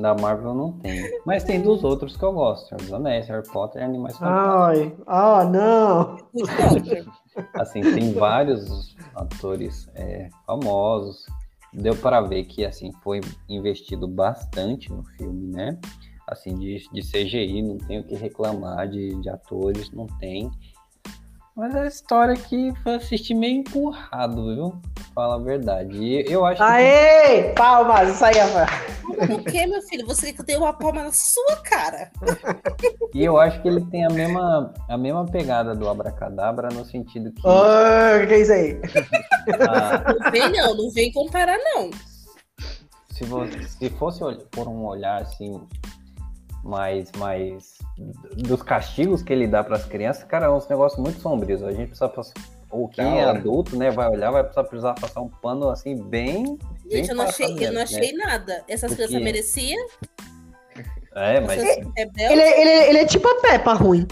da Marvel não tem. Mas tem dos outros que eu gosto. Senhor dos Anéis, Harry Potter e Animais Fantásticos. Ai, ah, não. Assim, tem vários atores é, famosos. Deu para ver que assim foi investido bastante no filme, né? Assim, de, de CGI, não tem o que reclamar de, de atores, não tem. Mas a história que foi assistir meio empurrado, viu? Pra Falar a verdade. E eu acho que Aê! Palmas, isso aí, Rafael. O que, meu filho? Você que eu dê uma palma na sua cara? E eu acho que ele tem a mesma, a mesma pegada do Abracadabra, no sentido que Ah, O que é isso aí? a- Não vem, não. Não vem comparar, não. se, você, se fosse por um olhar assim, mais, mais dos castigos que ele dá para as crianças, cara, é uns negócios muito sombrios. A gente precisa passar. Ou quem é adulto, né, vai olhar, vai precisar, precisar passar um pano assim, bem. bem Gente, eu não achei, passado eu não mesmo, achei nada. Essas Porque- crianças mereciam. É, mas. Essas rebeldes. Ele, ele, ele é tipo a Peppa ruim.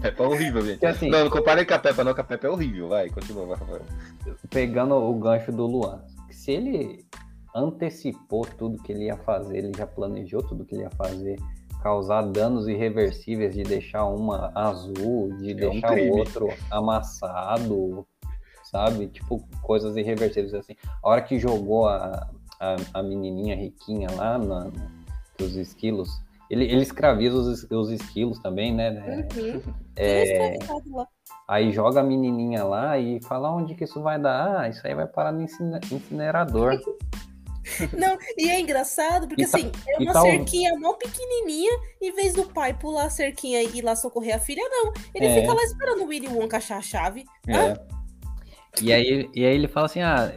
Peppa é horrível, gente. Assim- Não, não comparem com a Peppa, não, que a Peppa é horrível. Vai, continua, vai, Rafael. pegando o gancho do Luan, se ele antecipou tudo que ele ia fazer, ele já planejou tudo que ele ia fazer, causar danos irreversíveis de deixar uma azul, de É um deixar crime. o outro amassado, sabe? Tipo, coisas irreversíveis assim. A hora que jogou a, a, a menininha riquinha lá na, os esquilos, ele, ele escraviza os, os esquilos também, né? Uhum. É. Aí joga a menininha lá e fala onde que isso vai dar. Ah, isso aí vai parar no incine- incinerador. Não, e é engraçado, porque tá- assim, é uma tá cerquinha mó pequenininha, em vez do pai pular a cerquinha e ir lá socorrer a filha, não. Ele É. fica lá esperando o Willy Wonka achar a chave. É. E, aí, e aí ele fala assim: ah,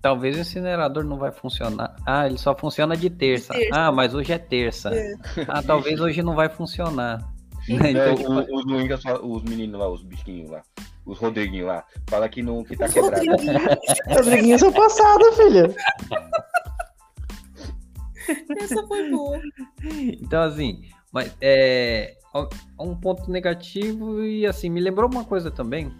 talvez o incinerador não vai funcionar. Ah, ele só funciona de terça. terça. Ah, mas hoje é terça. É. Ah, talvez hoje não vai funcionar. Né? Então, tipo, o- os, os meninos lá, os bichinhos lá, os Rodriguinhos lá, fala que, não, que tá quebrado. Rodriguinho, Rodriguinho é seu passado, filho. essa foi boa. Então, assim, mas é um ponto negativo e assim, me lembrou uma coisa também,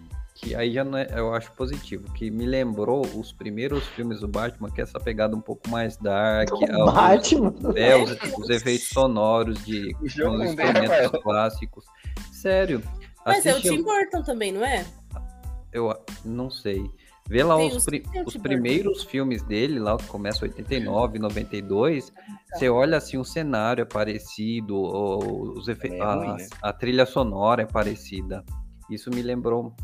que aí já não é, eu acho positivo, que me lembrou os primeiros filmes do Batman, que é essa pegada um pouco mais dark, é, os- Batman. é, os, os efeitos sonoros de os instrumentos clássicos. Sério. Mas é o assiste- Tim Burton também, não é? Eu não sei. Vê lá Tem os, pri- os primeiros filmes dele, lá que começa em 89, 92. Você olha assim, o cenário é parecido, os efe... É a, ruim, né? a trilha sonora é parecida. Isso me lembrou.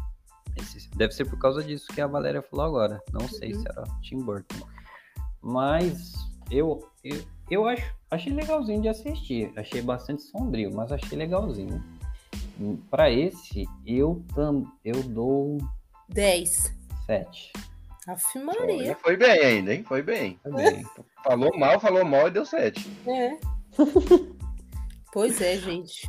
Deve ser por causa disso que a Valéria falou agora. Não sei Uhum. se era Tim Burton. Mas eu, eu, eu acho, achei legalzinho de assistir. Achei bastante sombrio, mas achei legalzinho. Para esse, eu, tam, eu dou 10. 7. Aff, Olha, Maria. foi bem ainda, hein? Foi bem. Também. Falou mal, falou mal e deu sete. É. pois é, gente.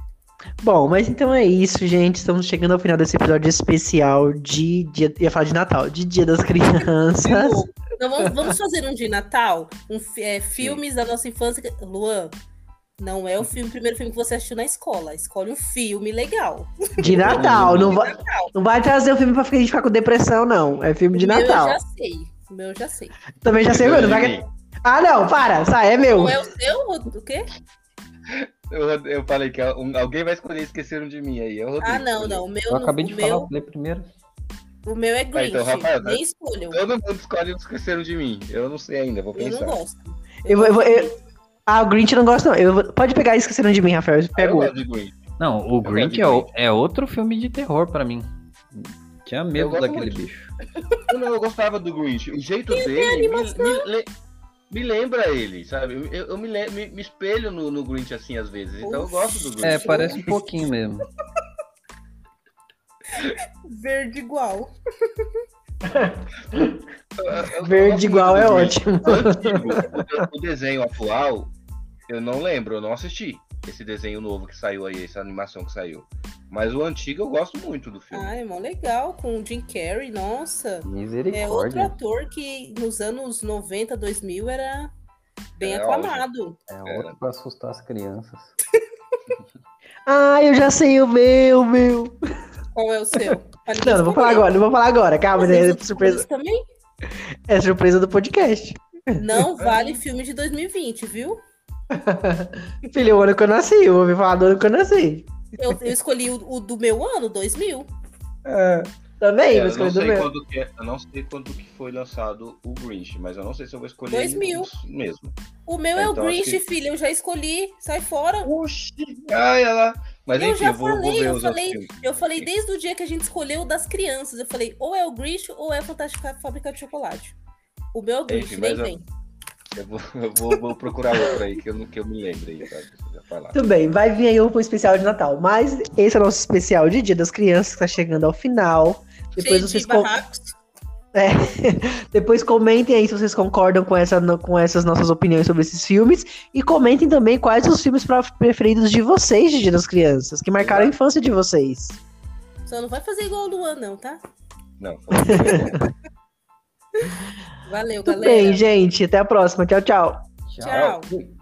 Bom, mas então é isso, gente. Estamos chegando ao final desse episódio especial de dia. Ia falar de Natal, de Dia das Crianças. Não, vamos, vamos fazer um de Natal? Um, é, filmes da nossa infância. Luan, não é o filme, primeiro filme que você assistiu na escola. Escolhe um filme legal. De Natal. Não vai, não vai trazer o filme pra a gente ficar com depressão, não. É filme de O meu Natal. eu já sei. O meu eu já sei. Também já sei, mano. Vai... Ah, não, para. Sai, é meu. Não é o seu? O quê? Eu, eu falei que um- alguém vai escolher Esqueceram de Mim aí. É o Rodrigo. Ah, não, não. O meu, Eu não- acabei de o falar, meu, eu falei primeiro. o meu é Grinch. então, Rafael, tá- Nem escolham. Todo mundo escolhe o Esqueceram de Mim. Eu não sei ainda, vou Eu não pensar. gosto. Eu vou- eu vou- eu- Ah, o Grinch eu não gosto, não. Eu vou- Pode pegar Esqueceram de mim, Rafael. Eu Pega o gosto de Grinch. Não, o Grinch é, o- é outro filme de terror pra mim. Tinha medo daquele muito. bicho. Eu, não, eu gostava do Grinch. O jeito dele me, me, le- me lembra ele, sabe? Eu, eu me, me, me espelho no, no Grinch assim às vezes. Então eu gosto do Grinch. É, parece um pouquinho mesmo. Verde igual. Eu- Verde igual é ótimo. O antigo, o desenho atual, eu não lembro, eu não assisti. Esse desenho novo que saiu aí, essa animação que saiu. Mas o antigo eu gosto muito do filme. Ah, é mó legal. Com o Jim Carrey, nossa. É outro Misericórdia. ator que nos anos 90, 2000 era bem É, aclamado. É outro pra assustar as crianças. Ah, eu já sei o meu, meu. Qual é o seu? Não, não vou falar agora, não vou falar agora. Calma, Mas é surpresa, também? é surpresa do podcast. Não vale filme de 2020, viu? Filho, o ano que eu nasci, eu ouvi falar do ano que eu nasci. Eu, eu escolhi o, o do meu ano, 2000. Ah, também, É, vou eu, não sei meu. quando que é- eu não sei quando que foi lançado o Grinch, mas eu não sei se eu vou escolher 2000. isso mesmo. O meu É, é o então Grinch, que- filho. Eu já escolhi. Sai fora. Oxi, ai, ela. Mas Eu enfim, já eu vou, vou falei, ver eu falei, filmes. eu falei desde o dia que a gente escolheu o das crianças. Eu falei, ou é o Grinch ou é a Fantástica Fábrica de Chocolate. O meu é o Grinch, Enfim, nem mas eu- vem. Eu vou, eu vou, vou procurar outro aí que eu, que eu me lembre aí, tá? Já falar. Tudo bem, vai vir aí um especial de Natal. Mas esse é o nosso especial de Dia das Crianças, que tá chegando ao final. Depois Cheio vocês, de com- barracos. depois comentem aí se vocês concordam com, essa, com essas nossas opiniões sobre esses filmes. E comentem também quais os filmes pra- preferidos de vocês de Dia das Crianças, que marcaram a infância de vocês. Só não vai fazer igual o Luan, não, tá? Não, Valeu, Tudo galera. bem, gente. Até a próxima. Tchau, tchau. Tchau. Fui.